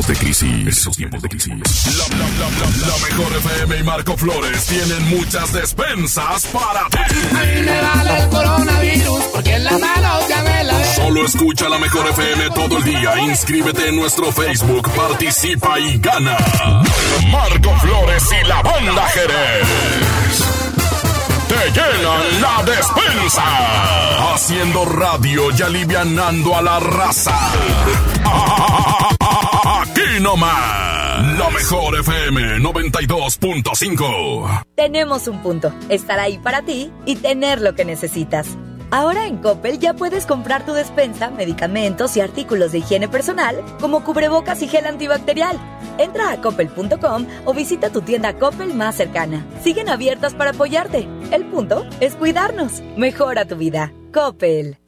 Tiempos de crisis. En estos tiempos de crisis. La, la, la, la, la mejor FM y Marco Flores tienen muchas despensas para ti. A mí me vale el coronavirus porque en las manos ya me la Solo escucha la mejor FM todo el día. Inscríbete en nuestro Facebook, participa y gana. Marco Flores y la banda Jerez. Te llenan la despensa. Haciendo radio y alivianando a la raza. Aquí nomás. La mejor FM 92.5. Tenemos un punto, estar ahí para ti y tener lo que necesitas. Ahora en Coppel ya puedes comprar tu despensa, medicamentos y artículos de higiene personal como cubrebocas y gel antibacterial. Entra a coppel.com o visita tu tienda Coppel más cercana. Siguen abiertas para apoyarte. El punto es cuidarnos. Mejora tu vida. Coppel.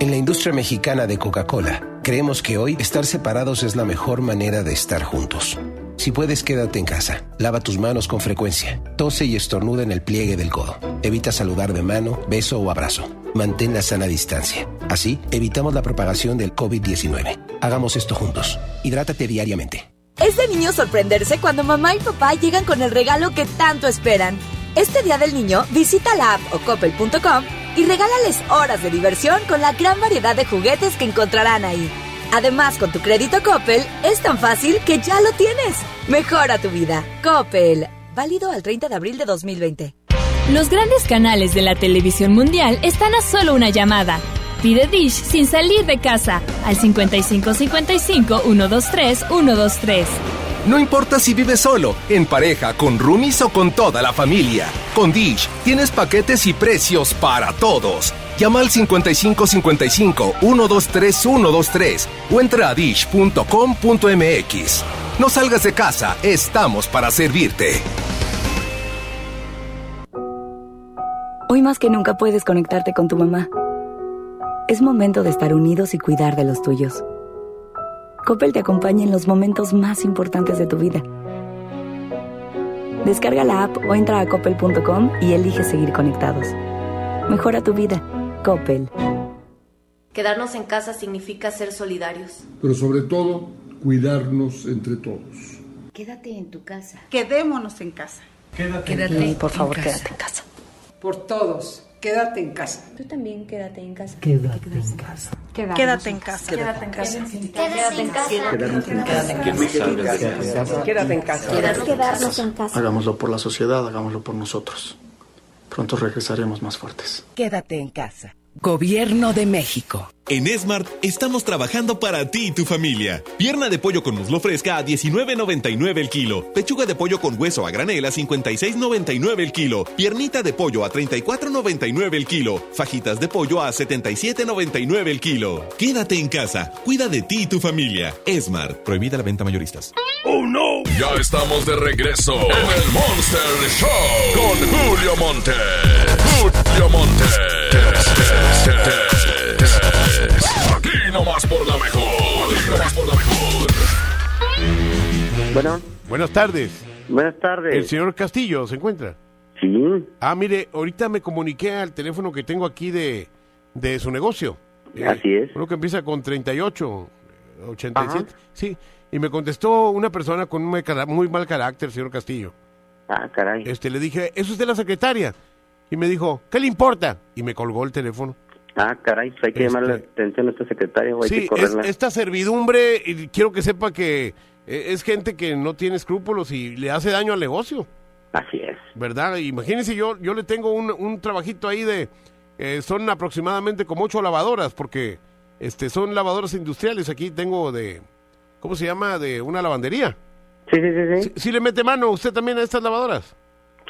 En la industria mexicana de Coca-Cola, creemos que hoy estar separados es la mejor manera de estar juntos. Si puedes, quédate en casa. Lava tus manos con frecuencia. Tose y estornuda en el pliegue del codo. Evita saludar de mano, beso o abrazo. Mantén la sana distancia. Así, evitamos la propagación del COVID-19. Hagamos esto juntos. Hidrátate diariamente. Es de niño sorprenderse cuando mamá y papá llegan con el regalo que tanto esperan. Este Día del Niño, visita la app o coppel.com y regálales horas de diversión con la gran variedad de juguetes que encontrarán ahí. Además, con tu crédito Coppel, es tan fácil que ya lo tienes. Mejora tu vida. Coppel. Válido al 30 de abril de 2020. Los grandes canales de la televisión mundial están a solo una llamada. Pide Dish sin salir de casa al 5555 123 123. No importa si vives solo, en pareja, con roomies o con toda la familia. Con Dish tienes paquetes y precios para todos. Llama al 5555 123 123 o entra a dish.com.mx. No salgas de casa, estamos para servirte. Hoy más que nunca puedes conectarte con tu mamá. Es momento de estar unidos y cuidar de los tuyos. Coppel te acompaña en los momentos más importantes de tu vida. Descarga la app o entra a coppel.com y elige seguir conectados. Mejora tu vida. Coppel. Quedarnos en casa significa ser solidarios. Pero sobre todo, cuidarnos entre todos. Quédate en tu casa. Quedémonos en casa. Quédate, Quédate por favor, en quédate en casa. Por todos, quédate en casa. Tú también quédate en casa. Quédate en casa. Quédate en casa. Quédate en casa. Quédate en casa. Quédate en casa. Quedarnos en casa. Hagámoslo por la sociedad, hagámoslo por nosotros. Pronto regresaremos más fuertes. Quédate en casa. Gobierno de México. En Smart estamos trabajando para ti y tu familia. Pierna de pollo con muslo fresca a 19.99 el kilo. Pechuga de pollo con hueso a granel a 56.99 el kilo. Piernita de pollo a 34.99 el kilo. Fajitas de pollo a 77.99 el kilo. Quédate en casa. Cuida de ti y tu familia. Smart. Prohibida la venta mayoristas. ¡Oh, no! Ya estamos de regreso en el Monster Show con Julio Monte. Julio. Aquí nomás por la mejor. Aquí nomás por la mejor. Bueno. Buenas tardes. Buenas tardes. ¿El señor Castillo se encuentra? Sí. Ah, mire, ahorita me comuniqué al teléfono que tengo aquí de, de su negocio. Eh, Así es. Uno que empieza con 38, 87. Sí, y me contestó una persona con un muy mal carácter, señor Castillo. Ah, caray. Este, le dije, ¿es usted la secretaria? Y me dijo, ¿qué le importa? Y me colgó el teléfono. Ah, caray, pues hay que llamarle la atención a esta secretaria o hay Sí, que es- esta servidumbre, y quiero que sepa que eh, es gente que no tiene escrúpulos y le hace daño al negocio. Así es. ¿Verdad? Imagínense, yo, yo le tengo un, un trabajito ahí de... eh, son aproximadamente como ocho lavadoras, porque este son lavadoras industriales. Aquí tengo de... ¿Cómo se llama? De una lavandería. Sí, sí, sí. ¿Sí, sí le mete mano usted también a estas lavadoras?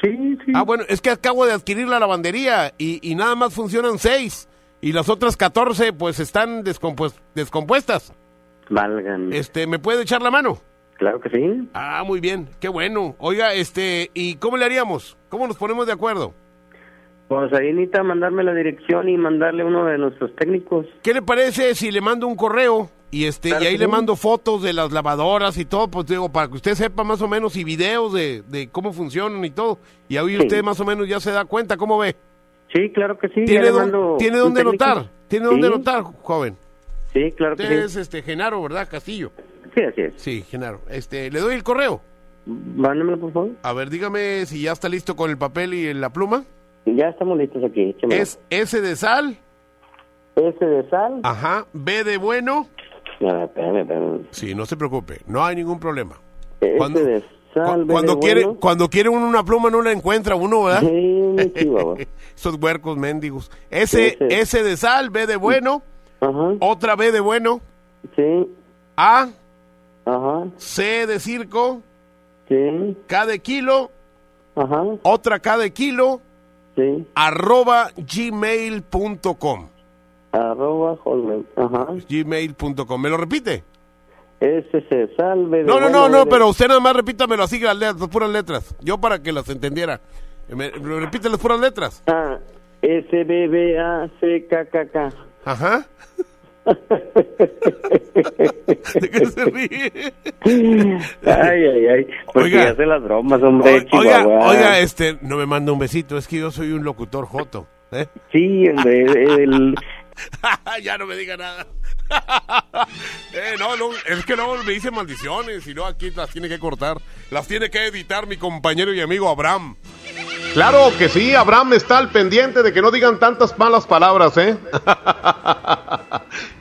Sí, sí. Ah, bueno, es que acabo de adquirir la lavandería y, y nada más funcionan seis. Y las otras 14 pues están descompues- descompuestas. Válgame. Este, ¿me puede echar la mano? Claro que sí. Ah, muy bien, qué bueno. Oiga, este, ¿y cómo le haríamos? ¿Cómo nos ponemos de acuerdo? Pues ahí necesita mandarme la dirección y mandarle uno de nuestros técnicos. ¿Qué le parece si le mando un correo y este Claro y ahí que le mando fotos de las lavadoras y todo, pues digo, para que usted sepa más o menos y videos de, de cómo funcionan y todo. Y ahí Sí. usted más o menos ya se da cuenta, ¿cómo ve? Sí, claro que sí. ¿Tiene, mando ¿tiene dónde técnico. notar? ¿Tiene dónde Sí. notar, joven? Sí, claro que Usted sí. es este Genaro, ¿verdad? Castillo. Sí, así es. Sí, Genaro. Este, le doy el correo. Mándemelo, por favor. A ver, dígame si ya está listo con el papel y la pluma. Ya estamos listos aquí. échamelo. Es S de sal. S de sal. Ajá. B de bueno. Espérame, espérame. Sí, no se preocupe. No hay ningún problema. S Cuando- de sal. B Cuando de quiere, bueno. cuando quiere uno una pluma no la encuentra uno, ¿verdad? Sí. Esos huercos mendigos. S, Ese. S de sal, B de bueno. Ajá. Otra B de bueno. Sí. A. Ajá. C de circo. Sí. K de kilo. Ajá. Otra K de kilo. Sí. Arroba gmail.com. Arroba hotmail. Ajá. Gmail.com. ¿Me lo repite? S de sal. B de No, no, no, no, pero usted nada más repítamelo así, las, letras, las puras letras. Yo para que las entendiera. Me, repite las puras letras. Ah, S, B, B, A, C, K, K, K. Ajá. ¿De qué se ríe? Ay, ay, ay. Porque Oiga. hace las bromas, hombre. O- oiga, este, no me manda un besito, es que yo soy un locutor joto. ¿eh? Sí, hombre. El... ya no me diga nada. Eh, no, no, es que luego me dice maldiciones y luego aquí las tiene que cortar. Las tiene que editar mi compañero y amigo Abraham. Claro que sí, Abraham está al pendiente de que no digan tantas malas palabras, ¿eh?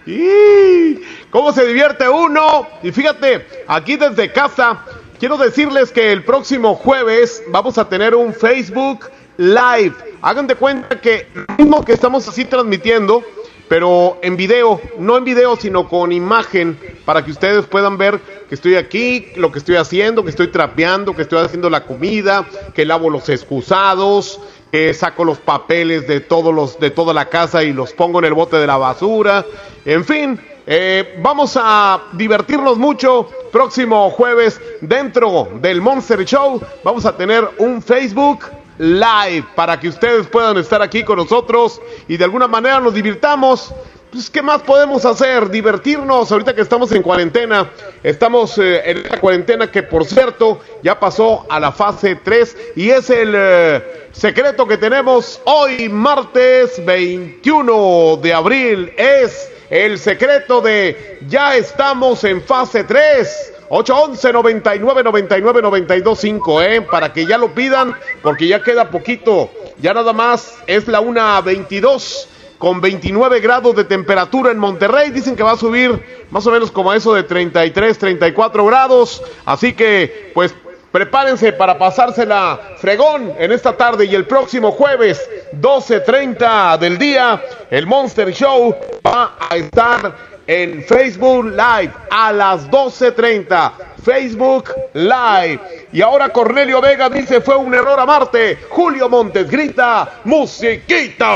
¿Cómo se divierte uno? Y fíjate, aquí desde casa, quiero decirles que el próximo jueves vamos a tener un Facebook Live. Hagan de cuenta que lo mismo que estamos así transmitiendo, pero en video, no en video, sino con imagen, para que ustedes puedan ver que estoy aquí, lo que estoy haciendo, que estoy trapeando, que estoy haciendo la comida, que lavo los excusados, que saco los papeles de todos los de toda la casa y los pongo en el bote de la basura. En fin, eh, vamos a divertirnos mucho. Próximo jueves, dentro del Monster Show, vamos a tener un Facebook Live para que ustedes puedan estar aquí con nosotros y de alguna manera nos divirtamos. Pues, ¿qué más podemos hacer? Divertirnos ahorita que estamos en cuarentena. Estamos eh, en esta cuarentena que, por cierto, ya pasó a la fase 3 y es el eh, secreto que tenemos hoy, martes 21 de abril. Es el secreto de ya estamos en fase 3. 811 99 99 92 5, ¿eh? Para que ya lo pidan, porque ya queda poquito. Ya nada más es la 1.22 con 29 grados de temperatura en Monterrey. Dicen que va a subir más o menos como eso de 33, 34 grados. Así que, pues, prepárense para pasársela fregón en esta tarde y el próximo jueves, 12.30 del día, el Monster Show va a estar en Facebook Live a las 12.30. Facebook Live. Y ahora Cornelio Vega dice fue un error amarte. Julio Montes grita, musiquita.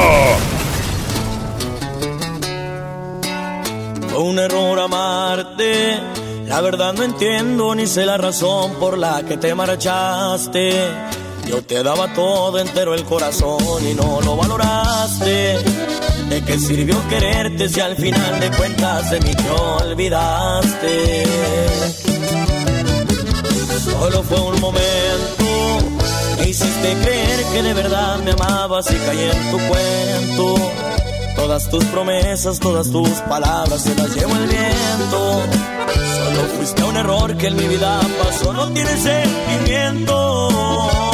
Fue un error amarte. La verdad no entiendo ni sé la razón por la que te marchaste. Yo te daba todo entero el corazón y no lo valoraste. ¿De qué sirvió quererte si al final de cuentas de mí te olvidaste? Solo fue un momento. Me hiciste creer que de verdad me amabas y caí en tu cuento. Todas tus promesas, todas tus palabras se las llevó el viento. Solo fuiste un error que en mi vida pasó, no tiene sentimiento.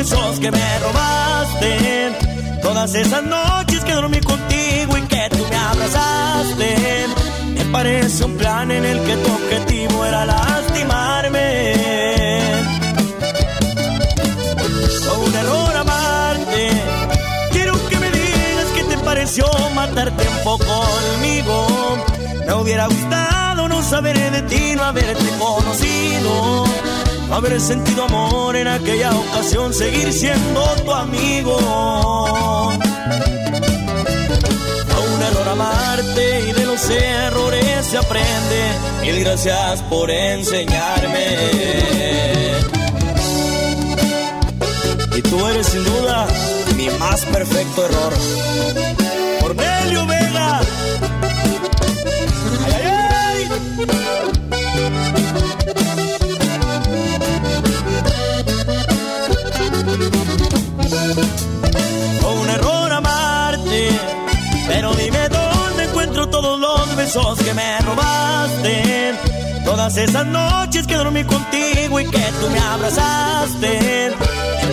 Besos que me robaste. Todas esas noches que dormí contigo y que tú me abrazaste. Me parece un plan en el que tu objetivo era lastimarme. Fue un error amarte. Quiero que me digas qué te pareció matar tiempo conmigo. Me hubiera gustado no saber de ti, no haberte conocido. Haber sentido amor en aquella ocasión, seguir siendo tu amigo. Fue un error amarte y de los errores se aprende. Mil gracias por enseñarme. Y tú eres sin duda mi más perfecto error. Cornelio Vega. Ay, ay, ay. Besos que me robaste. Todas esas noches que dormí contigo y que tú me abrazaste.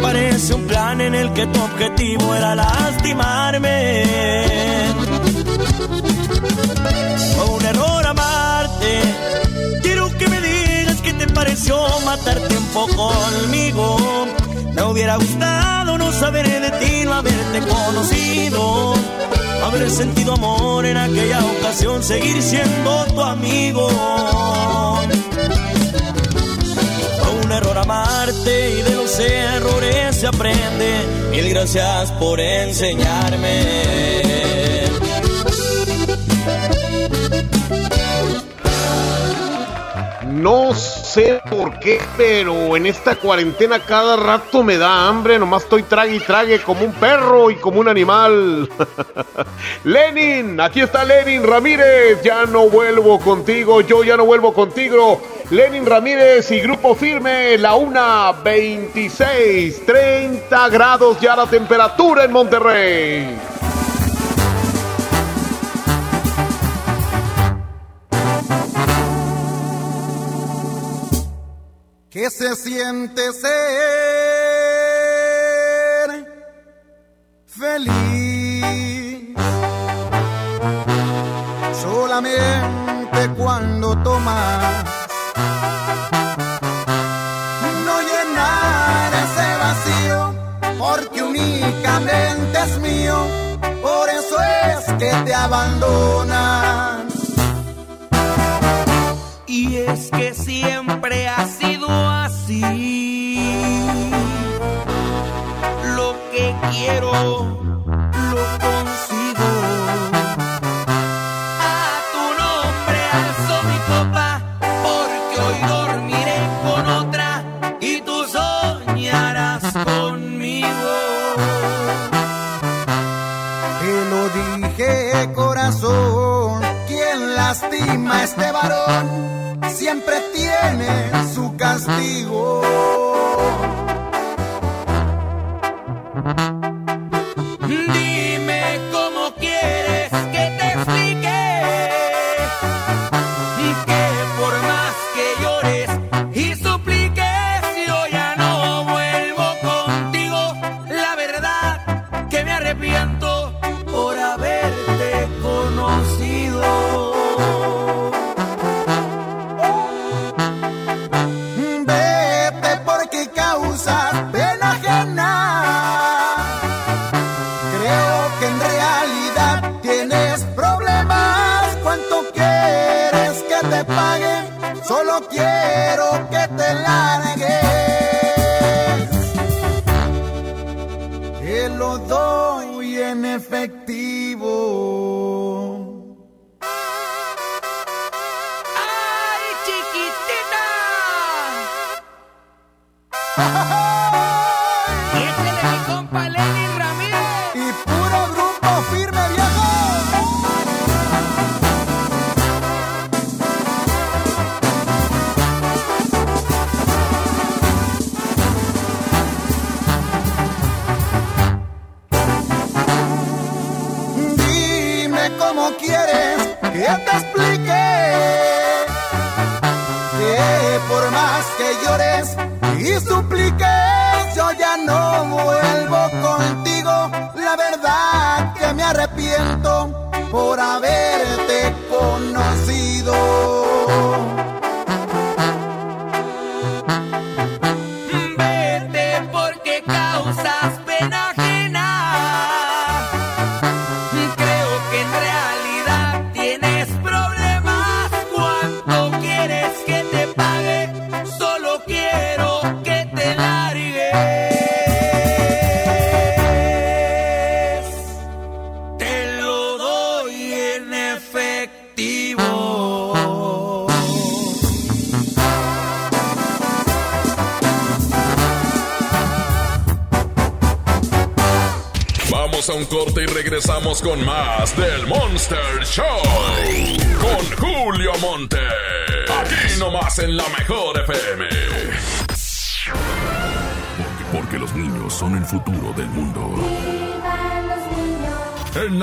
Parece un plan en el que tu objetivo era lastimarme. Fue un error amarte. Quiero que me digas qué te pareció matar tiempo conmigo. Me hubiera gustado no saber de ti, no haberte conocido. Haber sentido amor en aquella ocasión, seguir siendo tu amigo. Fue un error amarte y de los errores se aprende. Mil gracias por enseñarme. No sé por qué, pero en esta cuarentena cada rato me da hambre, nomás estoy trague y trague como un perro y como un animal. Lenin, aquí está Lenin Ramírez, ya no vuelvo contigo, yo ya no vuelvo contigo. Lenin Ramírez y Grupo Firme, la una 26, 30 grados ya la temperatura en Monterrey. ¿Qué se siente ser feliz? Solamente cuando tomas no llenar ese vacío, porque únicamente es mío, por eso es que te abandonas. Y es que siempre ha quiero, lo consigo. A tu nombre alzo mi copa, porque hoy dormiré con otra y tú soñarás conmigo. Te lo dije, corazón, quien lastima a este varón siempre tiene su castigo.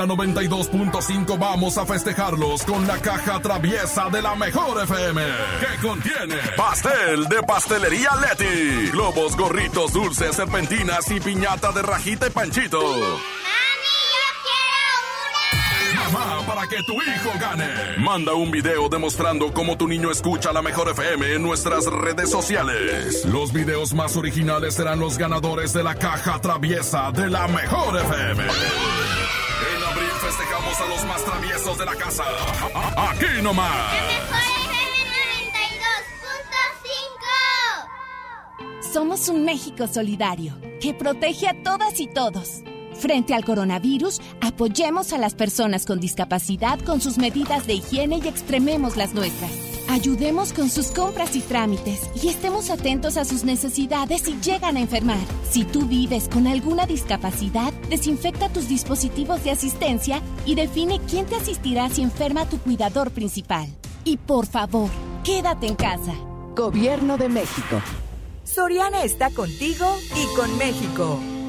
La 92.5 vamos a festejarlos con la caja traviesa de la mejor FM. Que contiene pastel de pastelería Leti, globos, gorritos, dulces, serpentinas y piñata de rajita y panchito. Mamá, para que tu hijo gane. Manda un video demostrando cómo tu niño escucha la mejor FM en nuestras redes sociales. Los videos más originales serán los ganadores de la caja traviesa de la mejor FM. De la casa. Aquí nomás. Somos un México solidario que protege a todas y todos. Frente al coronavirus, apoyemos a las personas con discapacidad con sus medidas de higiene y extrememos las nuestras. Ayudemos con sus compras y trámites y estemos atentos a sus necesidades si llegan a enfermar. Si tú vives con alguna discapacidad, desinfecta tus dispositivos de asistencia y define quién te asistirá si enferma tu cuidador principal. Y por favor, quédate en casa. Gobierno de México. Soriana está contigo y con México.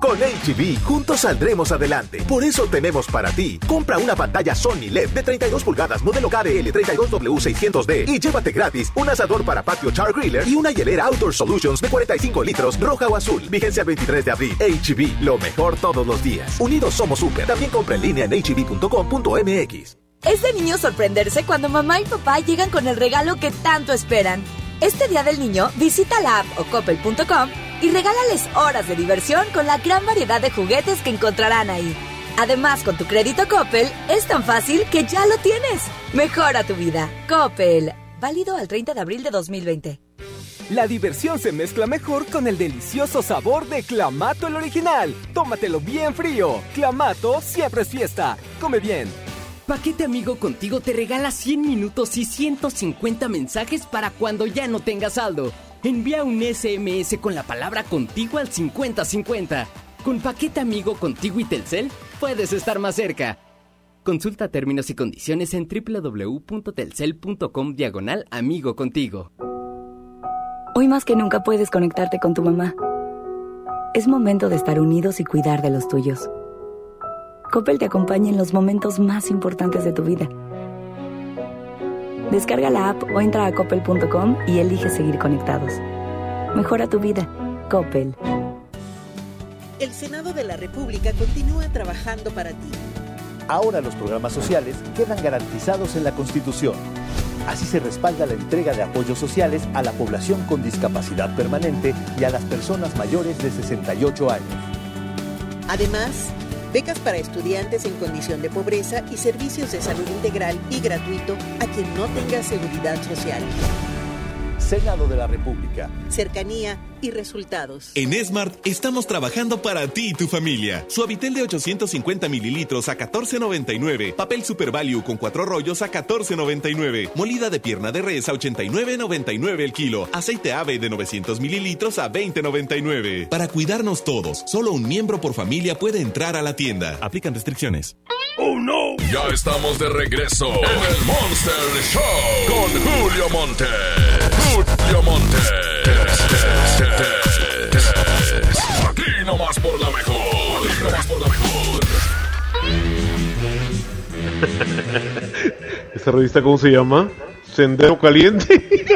Con HB, juntos saldremos adelante. Por eso tenemos para ti. Compra una pantalla Sony LED de 32 pulgadas, modelo KDL 32W600D y llévate gratis un asador para patio Char Griller y una hielera Outdoor Solutions de 45 litros, roja o azul. Vigencia el 23 de abril. HB, lo mejor todos los días. Unidos somos super. También compra en línea en hb.com.mx. Es de niño sorprenderse cuando mamá y papá llegan con el regalo que tanto esperan. Este Día del Niño, visita la app o coppel.com y regálales horas de diversión con la gran variedad de juguetes que encontrarán ahí. Además, con tu crédito Coppel, es tan fácil que ya lo tienes. Mejora tu vida. Coppel. Válido al 30 de abril de 2020. La diversión se mezcla mejor con el delicioso sabor de Clamato el original. Tómatelo bien frío. Clamato siempre es fiesta. Come bien. Paquete Amigo Contigo te regala 100 minutos y 150 mensajes para cuando ya no tengas saldo. Envía un SMS con la palabra contigo al 5050. Con Paquete Amigo Contigo y Telcel, puedes estar más cerca. Consulta términos y condiciones en www.telcel.com diagonal amigo contigo. Hoy más que nunca puedes conectarte con tu mamá. Es momento de estar unidos y cuidar de los tuyos. Coppel te acompaña en los momentos más importantes de tu vida. Descarga la app o entra a coppel.com y elige seguir conectados. Mejora tu vida. Coppel. El Senado de la República continúa trabajando para ti. Ahora los programas sociales quedan garantizados en la Constitución. Así se respalda la entrega de apoyos sociales a la población con discapacidad permanente y a las personas mayores de 68 años. Además, becas para estudiantes en condición de pobreza y servicios de salud integral y gratuito a quien no tenga seguridad social. Senado de la República. Cercanía y resultados. En Smart estamos trabajando para ti y tu familia. Suavitel de 850 mililitros a 14.99. Papel Super Value con cuatro rollos a 14.99. Molida de pierna de res a 89.99 el kilo. Aceite ave de 900 mililitros a 20.99. Para cuidarnos todos, solo un miembro por familia puede entrar a la tienda. Aplican restricciones. ¡Oh, no! Ya estamos de regreso en el Monster Show con Julio Monte. ¿Esa revista cómo se llama? Sendero Caliente.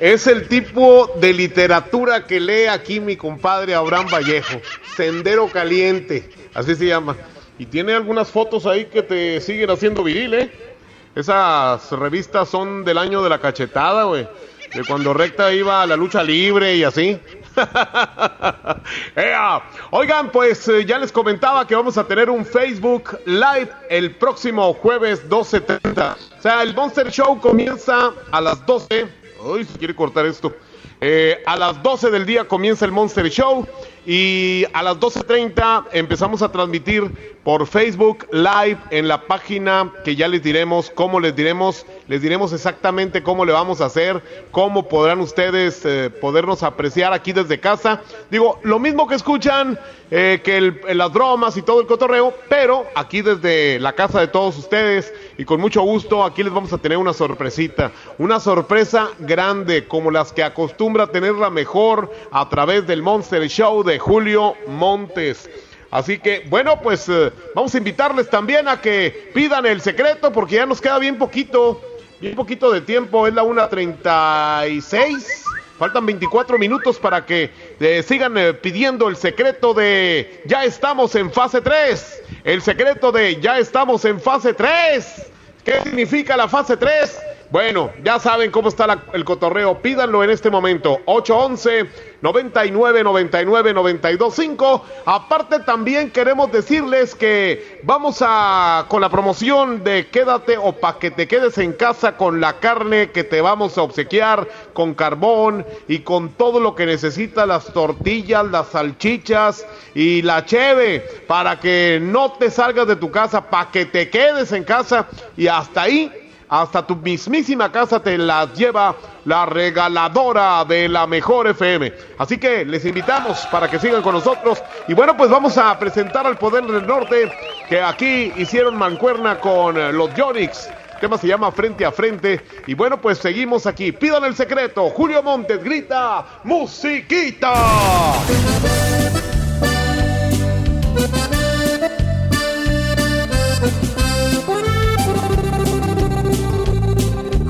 es el tipo de literatura que lee aquí mi compadre Abraham Vallejo. Sendero Caliente. Así se llama. Y tiene algunas fotos ahí que te siguen haciendo viril, ¿eh? Esas revistas son del año de la cachetada, güey. De cuando Recta iba a la lucha libre y así. Oigan, pues eh, ya les comentaba que vamos a tener un Facebook Live el próximo jueves 12.30. O sea, el Monster Show comienza a las 12. Uy, se quiere cortar esto. Eh, a las 12 del día comienza el Monster Show y a las 12.30 empezamos a transmitir por Facebook Live en la página que ya les diremos cómo les diremos, les diremos exactamente cómo le vamos a hacer, cómo podrán ustedes eh, podernos apreciar aquí desde casa. Digo, lo mismo que escuchan, eh, que las bromas y todo el cotorreo, pero aquí desde la casa de todos ustedes y con mucho gusto aquí les vamos a tener una sorpresita, una sorpresa grande como las que acostumbra tenerla mejor a través del Monster Show de Julio Montes. Así que, bueno, pues eh, vamos a invitarles también a que pidan el secreto porque ya nos queda bien poquito, bien poquito de tiempo, es la 1.36. Faltan 24 minutos para que eh, sigan eh, pidiendo el secreto de ya estamos en fase 3. El secreto de ya estamos en fase 3. ¿Qué significa la fase 3? Bueno, ya saben cómo está el cotorreo. Pídanlo en este momento. 811 99 99 92 5. Aparte también queremos decirles que vamos a con la promoción de quédate o para que te quedes en casa con la carne que te vamos a obsequiar con carbón y con todo lo que necesitas, las tortillas, las salchichas y la cheve para que no te salgas de tu casa, para que te quedes en casa y hasta ahí hasta tu mismísima casa te las lleva la regaladora de la mejor FM. Así que les invitamos para que sigan con nosotros. Y bueno, pues vamos a presentar al Poder del Norte, que aquí hicieron mancuerna con los Yonix. El tema se llama Frente a Frente. Y bueno, pues seguimos aquí. Pidan el secreto. Julio Montes grita, musiquita.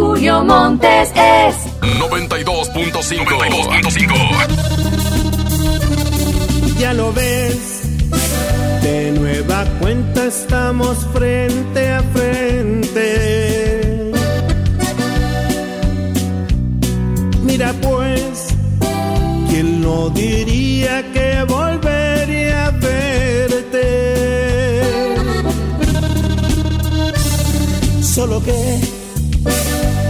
Julio Montes es 92.5. 92.5. Ya lo ves, de nueva cuenta estamos frente a frente. Mira pues, ¿quién no diría que volvería a verte? Solo que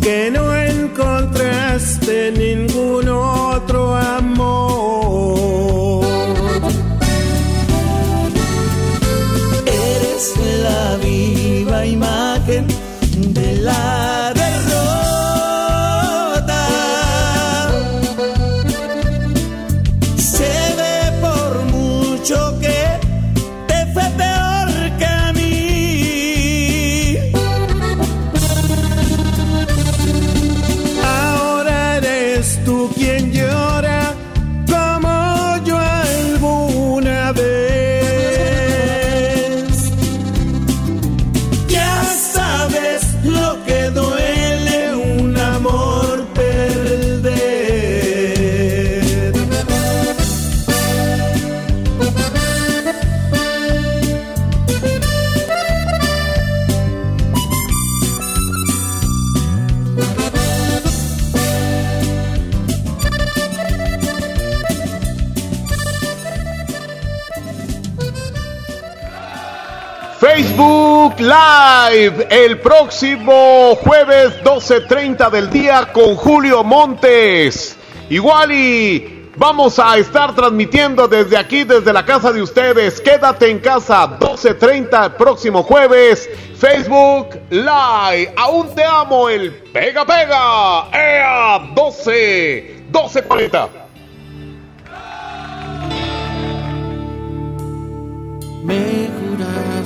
que no encontraste ningún otro amor. Live el próximo jueves 12.30 del día con Julio Montes. Igual y vamos a estar transmitiendo desde aquí, desde la casa de ustedes. Quédate en casa 12.30 el próximo jueves. Facebook Live. Aún te amo el Pega Pega. ¡Ea! 12. 12.40. Me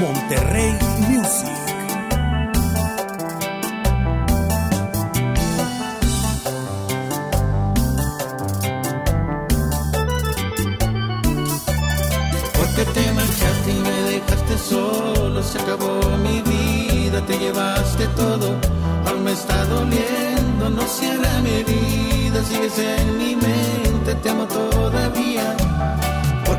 Monterrey Music. Porque te marchaste y me dejaste solo, se acabó mi vida, te llevaste todo, aún me está doliendo, no cierra mi herida, sigues en mi mente, te amo todavía.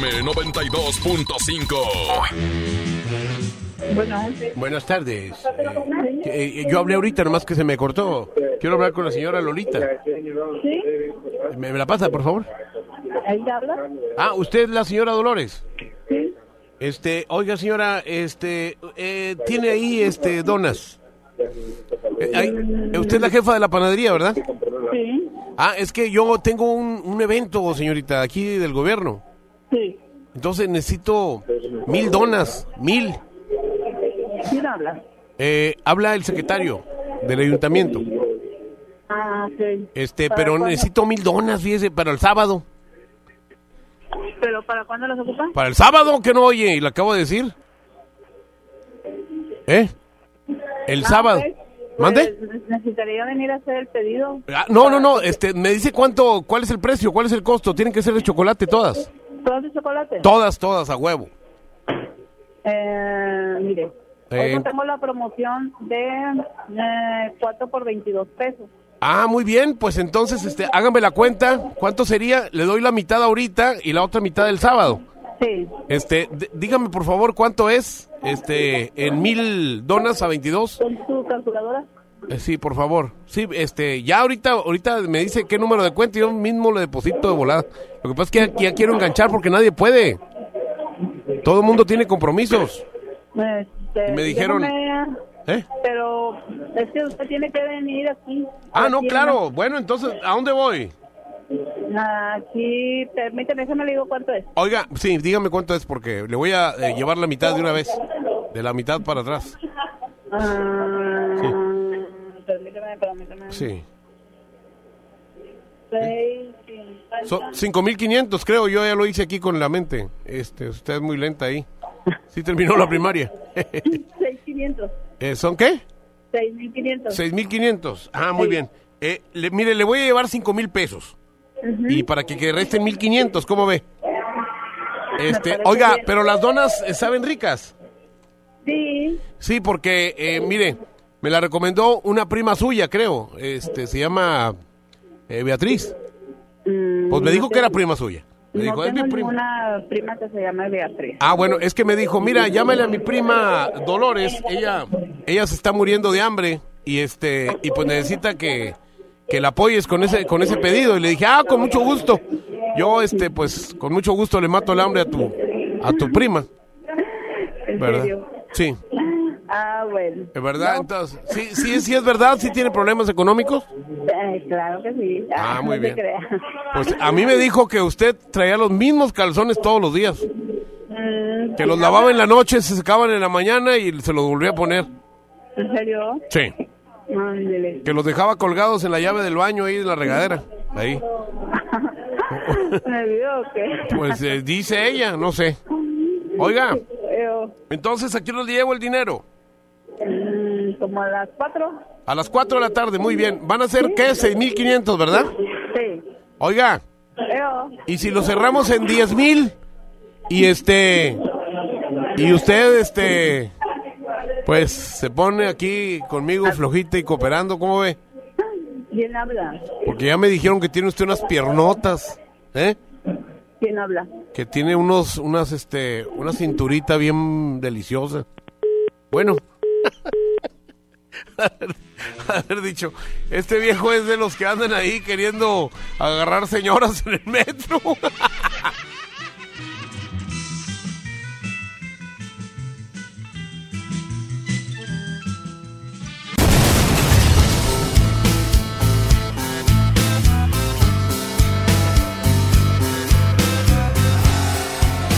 FM 92.5. Bueno, Buenas tardes. Eh, yo hablé ahorita, nomás que se me cortó. Quiero hablar con la señora Lolita. ¿Sí? ¿Me, me la pasa, por favor? ¿Ahí habla? Ah, usted es la señora Dolores. Sí. Este, oiga, señora, este, eh, tiene ahí, este, donas. Eh, ahí- eh, usted es la jefa de la panadería, ¿verdad? Sí. Ah, es que yo tengo un, un evento, señorita, aquí del gobierno. Sí. Entonces necesito mil donas, mil. ¿Quién habla? Eh, habla el secretario del ayuntamiento. Ah, sí. Este, ¿Para pero cuándo? necesito mil donas, fíjese, para el sábado. ¿Pero para cuándo las ocupan? Para el sábado, que no oye, y lo acabo de decir. ¿Eh? El Ah, sábado. ok. ¿Mande? Pues, necesitaría venir a hacer el pedido. Ah, no, no, no, este, me dice cuánto, cuál es el precio, cuál es el costo. Tienen que ser de chocolate todas. ¿Todas de chocolate? Todas, todas, a huevo. Eh, mire, Eh, hoy tengo la promoción de eh, 4 por 22 pesos. Ah, muy bien, pues entonces, este, háganme la cuenta. ¿Cuánto sería? Le doy la mitad ahorita y la otra mitad el sábado. Sí. Este, dígame por favor cuánto es, este, en mil donas a 22. ¿Con tu calculadora? Eh, sí, por favor. Sí, este, ya ahorita, ahorita me dice qué número de cuenta y yo mismo le deposito de volada. Lo que pasa es que ya, ya quiero enganchar porque nadie puede. Todo el mundo tiene compromisos. Este, Y me dijeron- déjame- ¿Eh? Pero es que usted tiene que venir aquí. Ah, no, claro. Bueno, entonces, ¿a dónde voy? Aquí, permíteme, déjame le digo cuánto es. Oiga, sí, dígame cuánto es porque le voy a eh, llevar la mitad de una vez. De la mitad para atrás. Ah, Permíteme, permíteme. Sí. Seis, cincuenta. Son 5.500, creo. Yo ya lo hice aquí con la mente. Este, usted es muy lenta ahí. Sí terminó la primaria. Seis quinientos. Eh, ¿Son qué? Seis mil quinientos. 6.500. Ah, muy Sí. bien. Eh, le- mire, le voy a llevar 5.000 pesos. Ujú. Y para que, que resten 1.500, ¿cómo ve? Este, oiga, bien. pero las donas eh, saben ricas. Sí. Sí, porque, eh, mire, me la recomendó una prima suya, creo. Este, se llama eh, Beatriz. Pues me dijo que era prima suya. Me Mm, No dijo, es mi prima. ninguna prima que se llame Beatriz. Ah, bueno, es que me dijo, mira, llámale a mi prima Dolores, ella, ella se está muriendo de hambre y este, y pues necesita que, que la apoyes con ese, con ese pedido. Y le dije, ah, con mucho gusto. Yo, este, pues, con mucho gusto le mato el hambre a tu, a tu prima, ¿En ¿verdad? Sí, Ah, bueno. es verdad. Entonces, sí, sí, sí es verdad, sí tiene problemas económicos. Eh, claro que sí. Ah, muy no bien. Pues a mí me dijo que usted traía los mismos calzones todos los días, Mm, que los lavaba en la noche, se secaban en la mañana y se los volvía a poner. ¿En serio? Sí. Ándele. Que los dejaba colgados en la llave del baño ahí en la regadera. Ahí. ¿Me vio o qué? Pues eh, dice ella, no sé. Oiga, entonces aquí nos llevo el dinero. Mm, como a las cuatro. A las 4 de la tarde, muy bien. Van a ser, ¿qué? 6.500, ¿verdad? Sí. Oiga, Yo, y si lo cerramos en 10.000 y este... Y usted, este... Pues se pone aquí conmigo flojita y cooperando, ¿cómo ve? ¿quién habla? Porque ya me dijeron que tiene usted unas piernotas, ¿eh? ¿Quién habla? que tiene unos, unas, este, una cinturita bien deliciosa. Bueno, haber, dicho, este viejo es de los que andan ahí queriendo agarrar señoras en el metro.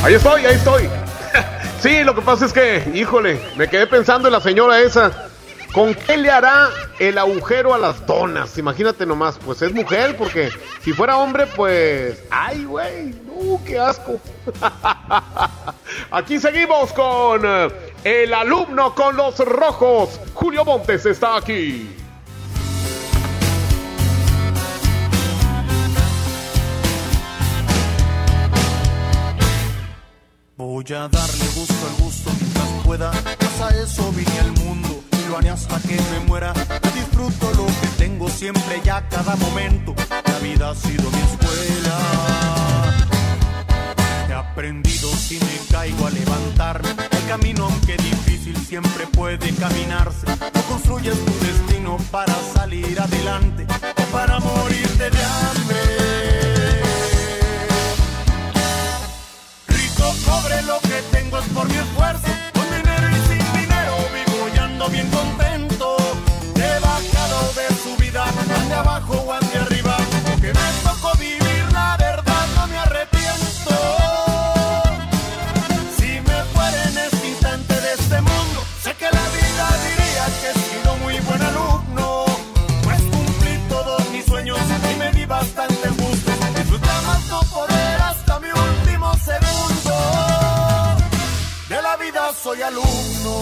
Ahí estoy, ahí estoy. Sí, lo que pasa es que, híjole, me quedé pensando en la señora esa. ¿Con qué le hará el agujero a las donas? Imagínate nomás, pues es mujer, porque si fuera hombre, pues... ¡Ay, güey! ¡Uh, qué asco! Aquí seguimos con eh, el alumno con los rojos. Julio Montes está aquí. Voy a darle gusto al gusto mientras pueda. Pues eso vine al mundo y lo haré hasta que me muera. Disfruto lo que tengo siempre y a cada momento. La vida ha sido mi escuela. He aprendido si me caigo a levantarme. El camino, aunque difícil, siempre puede caminarse. No construyes tu destino para salir adelante o para morirte de hambre. Rico, pobre, lo que tengo es por mi esfuerzo. Con dinero y sin dinero vivo y ando bien contento. Soy alumno.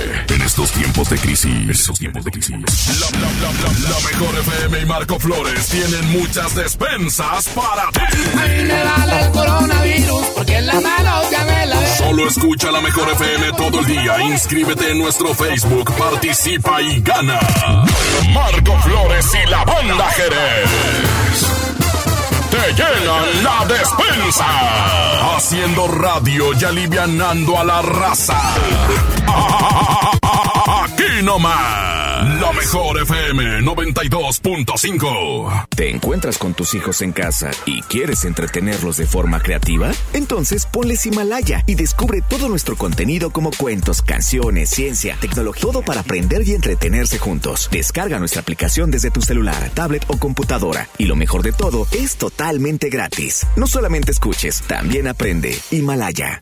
Tiempos de crisis. En estos tiempos de crisis. La, la, la, la, la mejor FM y Marco Flores tienen muchas despensas para ti. Ay, me vale el coronavirus porque en las manos ya me la ve. Solo escucha la mejor FM todo el día. Inscríbete en nuestro Facebook, participa y gana. Marco Flores y la banda Jerez. Te llenan la despensa. Haciendo radio y alivianando a la raza. Aquí nomás. La mejor FM 92.5. ¿Te encuentras con tus hijos en casa y quieres entretenerlos de forma creativa? Entonces ponles Himalaya y descubre todo nuestro contenido como cuentos, canciones, ciencia, tecnología, todo para aprender y entretenerse juntos. Descarga nuestra aplicación desde tu celular, tablet o computadora. Y lo mejor de todo, es totalmente gratis. No solamente escuches, también aprende. Himalaya.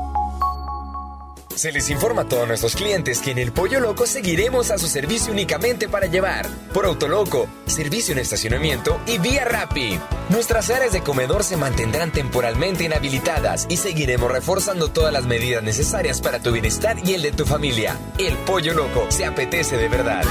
Se les informa a todos nuestros clientes que en el Pollo Loco seguiremos a su servicio únicamente para llevar. Por Autoloco, servicio en estacionamiento y vía Rappi. Nuestras áreas de comedor se mantendrán temporalmente inhabilitadas y seguiremos reforzando todas las medidas necesarias para tu bienestar y el de tu familia. El Pollo Loco se apetece de verdad.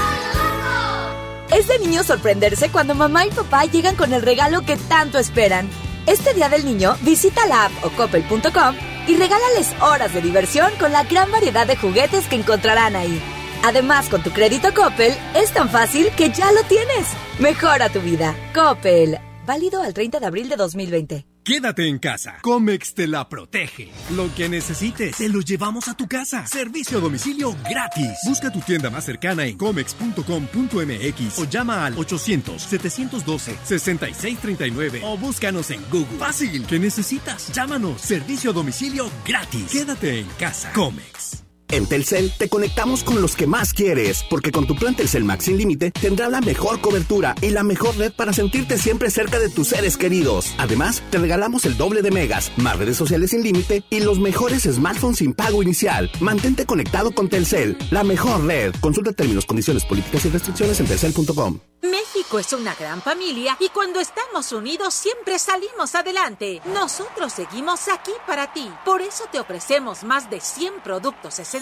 Es de niño sorprenderse cuando mamá y papá llegan con el regalo que tanto esperan. Este Día del Niño, visita la app o coppel.com y regálales horas de diversión con la gran variedad de juguetes que encontrarán ahí. Además, con tu crédito Coppel, es tan fácil que ya lo tienes. Mejora tu vida. Coppel. Válido al 30 de abril de 2020. Quédate en casa. Comex te la protege. Lo que necesites, te lo llevamos a tu casa. Servicio a domicilio gratis. Busca tu tienda más cercana en comex.com.mx o llama al 800-712-6639 o búscanos en Google. Fácil, ¿qué necesitas? Llámanos. Servicio a domicilio gratis. Quédate en casa. Comex. En Telcel te conectamos con los que más quieres, porque con tu plan Telcel Max sin límite tendrás la mejor cobertura y la mejor red para sentirte siempre cerca de tus seres queridos. Además, te regalamos el doble de megas, más redes sociales sin límite y los mejores smartphones sin pago inicial. Mantente conectado con Telcel, la mejor red. Consulta términos, condiciones, políticas y restricciones en telcel.com. México es una gran familia y cuando estamos unidos siempre salimos adelante. Nosotros seguimos aquí para ti. Por eso te ofrecemos más de 100 productos esenciales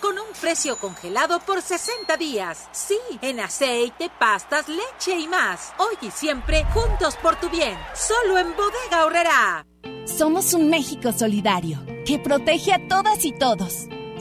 con un precio congelado por 60 días. Sí, en aceite, pastas, leche y más. Hoy y siempre juntos por tu bien. Solo en Bodega Horrera. Somos un México solidario que protege a todas y todos.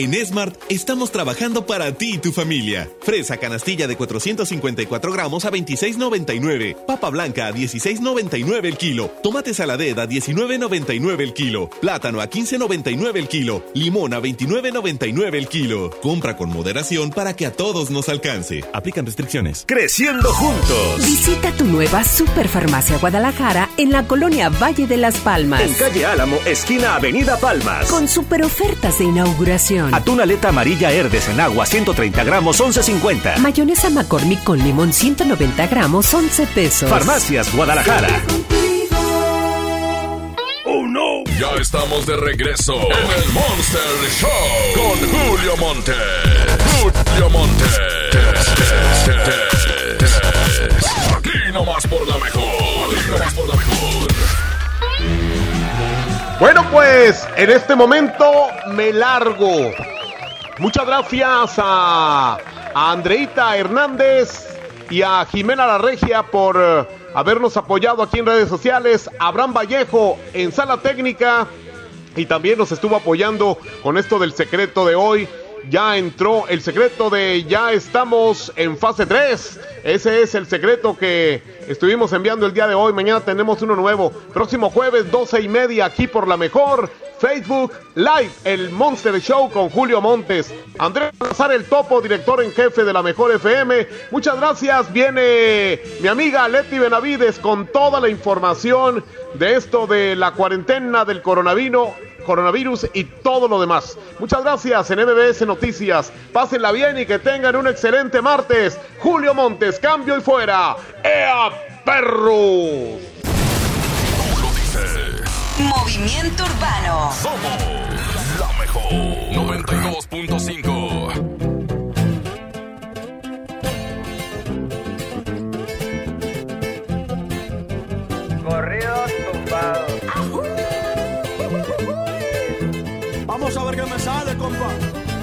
En Smart estamos trabajando para ti y tu familia. Fresa canastilla de 454 gramos a 26.99. Papa blanca a 16.99 el kilo. Tomate saladez a 19.99 el kilo. Plátano a 15.99 el kilo. Limón a 29.99 el kilo. Compra con moderación para que a todos nos alcance. Aplican restricciones. Creciendo juntos. Visita tu nueva Superfarmacia Guadalajara en la colonia Valle de las Palmas. En calle Álamo, esquina Avenida Palmas. Con super ofertas de inauguración. Atún aleta amarilla Herdes en agua 130 gramos 11.50. Mayonesa McCormick con limón 190 gramos 11 pesos. Farmacias Guadalajara. ¡Oh no! Ya estamos de regreso en el Monster Show con Julio Monte. Julio Monte. Aquí nomás por la mejor. Aquí nomás por la mejor. Bueno, pues en este momento me largo. Muchas gracias a, Andreita Hernández y a Jimena La Regia por eh, habernos apoyado aquí en redes sociales. Abraham Vallejo en sala técnica. y también nos estuvo apoyando con esto del secreto de hoy. Ya entró el secreto de ya estamos en fase 3. Ese es el secreto que estuvimos enviando el día de hoy. Mañana tenemos uno nuevo. Próximo jueves, 12 y media, aquí por la mejor. Facebook Live, el Monster Show con Julio Montes. Andrés Salazar, el topo, director en jefe de la mejor FM. Muchas gracias. Viene mi amiga Leti Benavides con toda la información de esto de la cuarentena del coronavirus coronavirus y todo lo demás. Muchas gracias en MBS Noticias. Pásenla bien y que tengan un excelente martes. Julio Montes, cambio y fuera. ¡Ea perros! Movimiento Urbano. Somos la mejor 92.5.